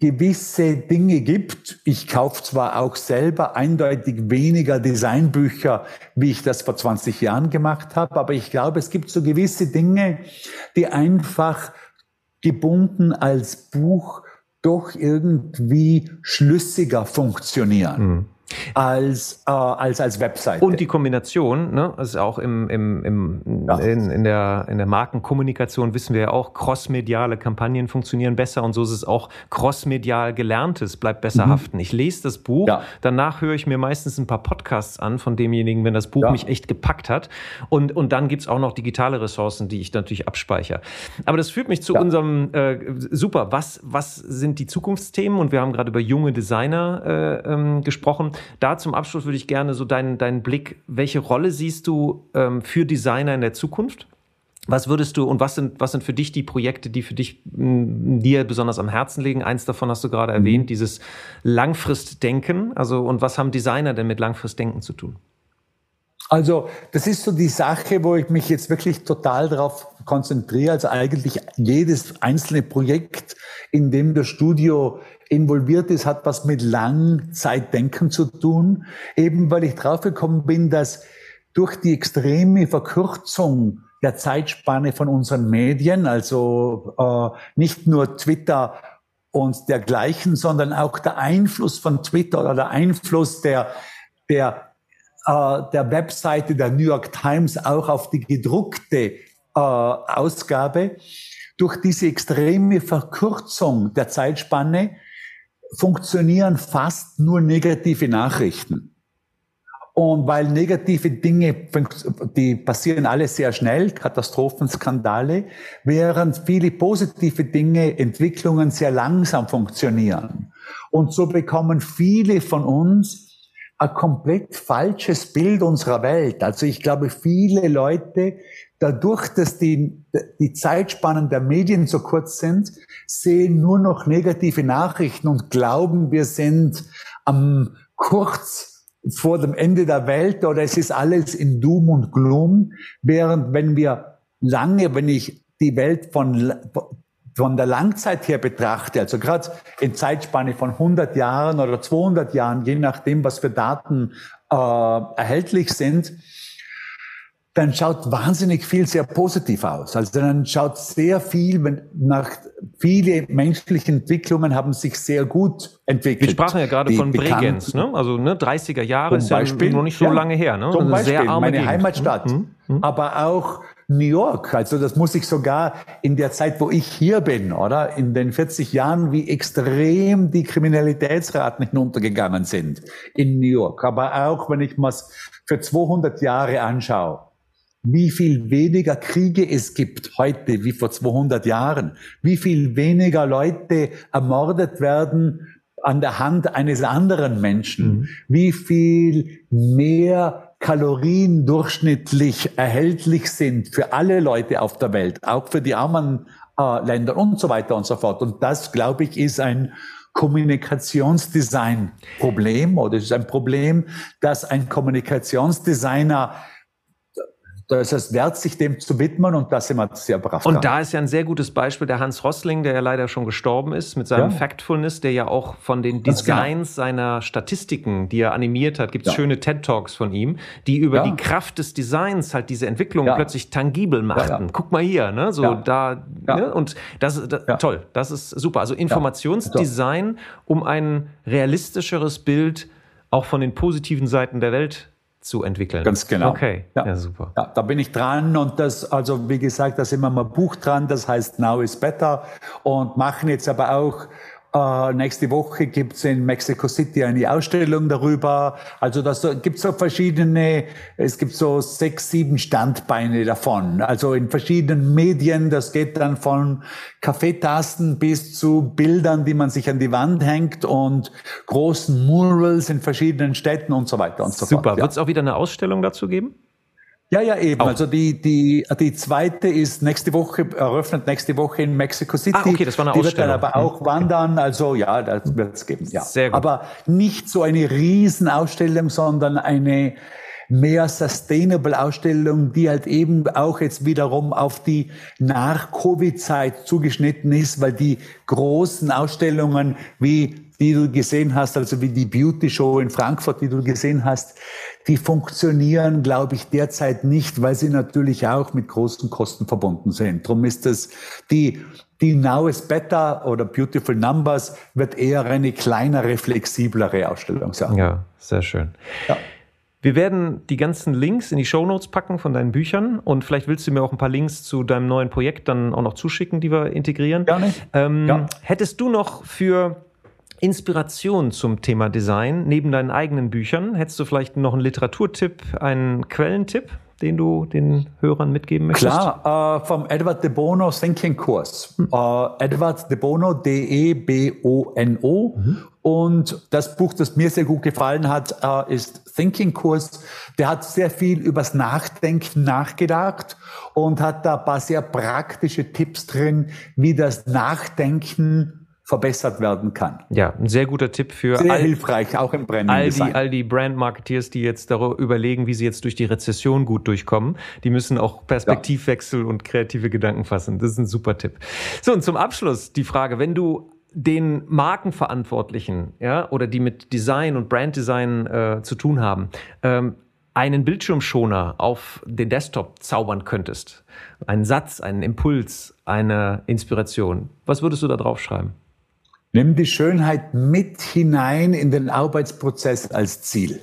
S2: gewisse Dinge gibt. Ich kaufe zwar auch selber eindeutig weniger Designbücher, wie ich das vor 20 Jahren gemacht habe, aber ich glaube, es gibt so gewisse Dinge, die einfach gebunden als Buch doch irgendwie schlüssiger funktionieren. Mhm als, äh, als als Website.
S1: Und die Kombination, ne, also auch im, im, im, ja. in, in, der, in der Markenkommunikation wissen wir ja auch, crossmediale Kampagnen funktionieren besser und so ist es auch crossmedial gelerntes bleibt besser mhm. haften. Ich lese das Buch, ja. danach höre ich mir meistens ein paar Podcasts an von demjenigen, wenn das Buch ja. mich echt gepackt hat und, und dann gibt's auch noch digitale Ressourcen, die ich natürlich abspeichere. Aber das führt mich zu unserem, äh, super, was, was sind die Zukunftsthemen und wir haben gerade über junge Designer äh, ähm, gesprochen. Da zum Abschluss würde ich gerne so deinen, deinen Blick, welche Rolle siehst du ähm, für Designer in der Zukunft? Was würdest du und was sind, was sind für dich die Projekte, die für dich m, dir besonders am Herzen liegen? Eins davon hast du gerade mhm. erwähnt, dieses Langfristdenken. Also, und was haben Designer denn mit Langfristdenken zu tun?
S2: Also, das ist so die Sache, wo ich mich jetzt wirklich total darauf konzentriere. Also eigentlich jedes einzelne Projekt, in dem das Studio involviert ist, hat was mit Langzeitdenken zu tun. Eben weil ich draufgekommen bin, dass durch die extreme Verkürzung der Zeitspanne von unseren Medien, also äh, nicht nur Twitter und dergleichen, sondern auch der Einfluss von Twitter oder der Einfluss der, der, äh, der Webseite der New York Times auch auf die gedruckte äh, Ausgabe. Durch diese extreme Verkürzung der Zeitspanne funktionieren fast nur negative Nachrichten. Und weil negative Dinge, die passieren alle sehr schnell, Katastrophen, Skandale, während viele positive Dinge, Entwicklungen sehr langsam funktionieren. Und so bekommen viele von uns ein komplett falsches Bild unserer Welt. Also ich glaube, viele Leute dadurch, dass die, die Zeitspannen der Medien so kurz sind, sehen nur noch negative Nachrichten und glauben, wir sind am kurz vor dem Ende der Welt oder es ist alles in Doom und Gloom, während wenn wir lange, wenn ich die Welt von, von der Langzeit her betrachte, also gerade in Zeitspanne von 100 Jahren oder 200 Jahren, je nachdem, was für Daten äh, erhältlich sind, dann schaut wahnsinnig viel sehr positiv aus. Also dann schaut sehr viel, wenn nach viele menschliche Entwicklungen haben sich sehr gut entwickelt.
S1: Wir sprachen ja gerade von Bregenz, ne? Also ne, 30er Jahre ist Beispiel, ja noch nicht so ja, lange her, ne?
S2: Zum Beispiel, sehr arme meine Gegend. Heimatstadt, mhm. Mhm. aber auch New York. Also das muss ich sogar in der Zeit, wo ich hier bin, oder in den 40 Jahren, wie extrem die Kriminalitätsraten hinuntergegangen sind in New York. Aber auch, wenn ich mal für 200 Jahre anschaue, wie viel weniger Kriege es gibt heute wie vor 200 Jahren, wie viel weniger Leute ermordet werden an der Hand eines anderen Menschen, mhm. wie viel mehr Kalorien durchschnittlich erhältlich sind für alle Leute auf der Welt, auch für die armen äh, Länder und so weiter und so fort. Und das, glaube ich, ist ein Kommunikationsdesign-Problem oder es ist ein Problem, dass ein Kommunikationsdesigner da ist es wert, sich dem zu widmen und da sind wir sehr brav
S1: Und da ist ja ein sehr gutes Beispiel der Hans Rossling, der ja leider schon gestorben ist, mit seinem ja. Factfulness, der ja auch von den genau. Designs genau. seiner Statistiken, die er animiert hat, gibt es ja. schöne TED-Talks von ihm, die über ja. die Kraft des Designs halt diese Entwicklung plötzlich tangibel machten. Guck mal hier, ne? So da, ne? Und das, das toll, das ist super. Also Informationsdesign, um ein realistischeres Bild auch von den positiven Seiten der Welt zu entwickeln.
S2: Ganz genau.
S1: Okay, ja, ja super.
S2: Ja, da bin ich dran und das, also wie gesagt, da sind wir mal Buch dran, das heißt Now is Better und machen jetzt aber auch Uh, nächste Woche gibt's in Mexico City eine Ausstellung darüber. Also das gibt so verschiedene, es gibt so sechs, sieben Standbeine davon. Also in verschiedenen Medien. Das geht dann von Kaffeetasten bis zu Bildern, die man sich an die Wand hängt und großen Murals in verschiedenen Städten und so weiter und so
S1: Super. fort. Super. Ja. Wird es auch wieder eine Ausstellung dazu geben?
S2: Ja, ja, eben. Auch. Also die, die, die zweite ist nächste Woche, eröffnet nächste Woche in Mexico City. Ah,
S1: okay, das war eine Ausstellung. Die wird
S2: dann aber auch wandern. Also ja, das wird es geben. Ja.
S1: Sehr gut.
S2: Aber nicht so eine Riesenausstellung, sondern eine mehr sustainable Ausstellung, die halt eben auch jetzt wiederum auf die Nach-Covid-Zeit zugeschnitten ist, weil die großen Ausstellungen wie die du gesehen hast, also wie die Beauty Show in Frankfurt, die du gesehen hast, die funktionieren, glaube ich, derzeit nicht, weil sie natürlich auch mit großen Kosten verbunden sind. Drum ist es die, die Now is Better oder Beautiful Numbers wird eher eine kleinere, flexiblere Ausstellung sein.
S1: Ja, sehr schön. Ja. Wir werden die ganzen Links in die Show Notes packen von deinen Büchern und vielleicht willst du mir auch ein paar Links zu deinem neuen Projekt dann auch noch zuschicken, die wir integrieren.
S2: Gerne.
S1: Ähm, ja. Hättest du noch für Inspiration zum Thema Design neben deinen eigenen Büchern? Hättest du vielleicht noch einen Literaturtipp, einen Quellentipp, den du den Hörern mitgeben möchtest?
S2: Klar, äh, vom Edward de Bono Thinking Kurs. Hm. Äh, Edward de Bono, D-E-B-O-N-O. Mhm. Und das Buch, das mir sehr gut gefallen hat, äh, ist Thinking Kurs. Der hat sehr viel übers Nachdenken nachgedacht und hat da ein paar sehr praktische Tipps drin, wie das Nachdenken verbessert werden kann.
S1: Ja, ein sehr guter Tipp für
S2: sehr all, hilfreich, auch im Branding
S1: all die, all die Brand-Marketeers, die jetzt darüber überlegen, wie sie jetzt durch die Rezession gut durchkommen. Die müssen auch Perspektivwechsel ja. und kreative Gedanken fassen. Das ist ein super Tipp. So, und zum Abschluss die Frage, wenn du den Markenverantwortlichen, ja, oder die mit Design und Branddesign äh, zu tun haben, ähm, einen Bildschirmschoner auf den Desktop zaubern könntest, einen Satz, einen Impuls, eine Inspiration, was würdest du da drauf schreiben?
S2: Nimm die Schönheit mit hinein in den Arbeitsprozess als Ziel.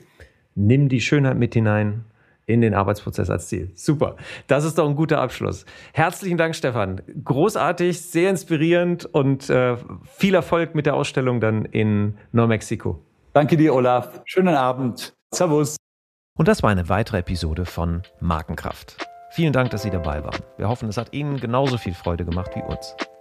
S1: Nimm die Schönheit mit hinein in den Arbeitsprozess als Ziel. Super. Das ist doch ein guter Abschluss. Herzlichen Dank, Stefan. Großartig, sehr inspirierend und äh, viel Erfolg mit der Ausstellung dann in Neumexiko.
S2: Danke dir, Olaf. Schönen Abend. Servus.
S1: Und das war eine weitere Episode von Markenkraft. Vielen Dank, dass Sie dabei waren. Wir hoffen, es hat Ihnen genauso viel Freude gemacht wie uns.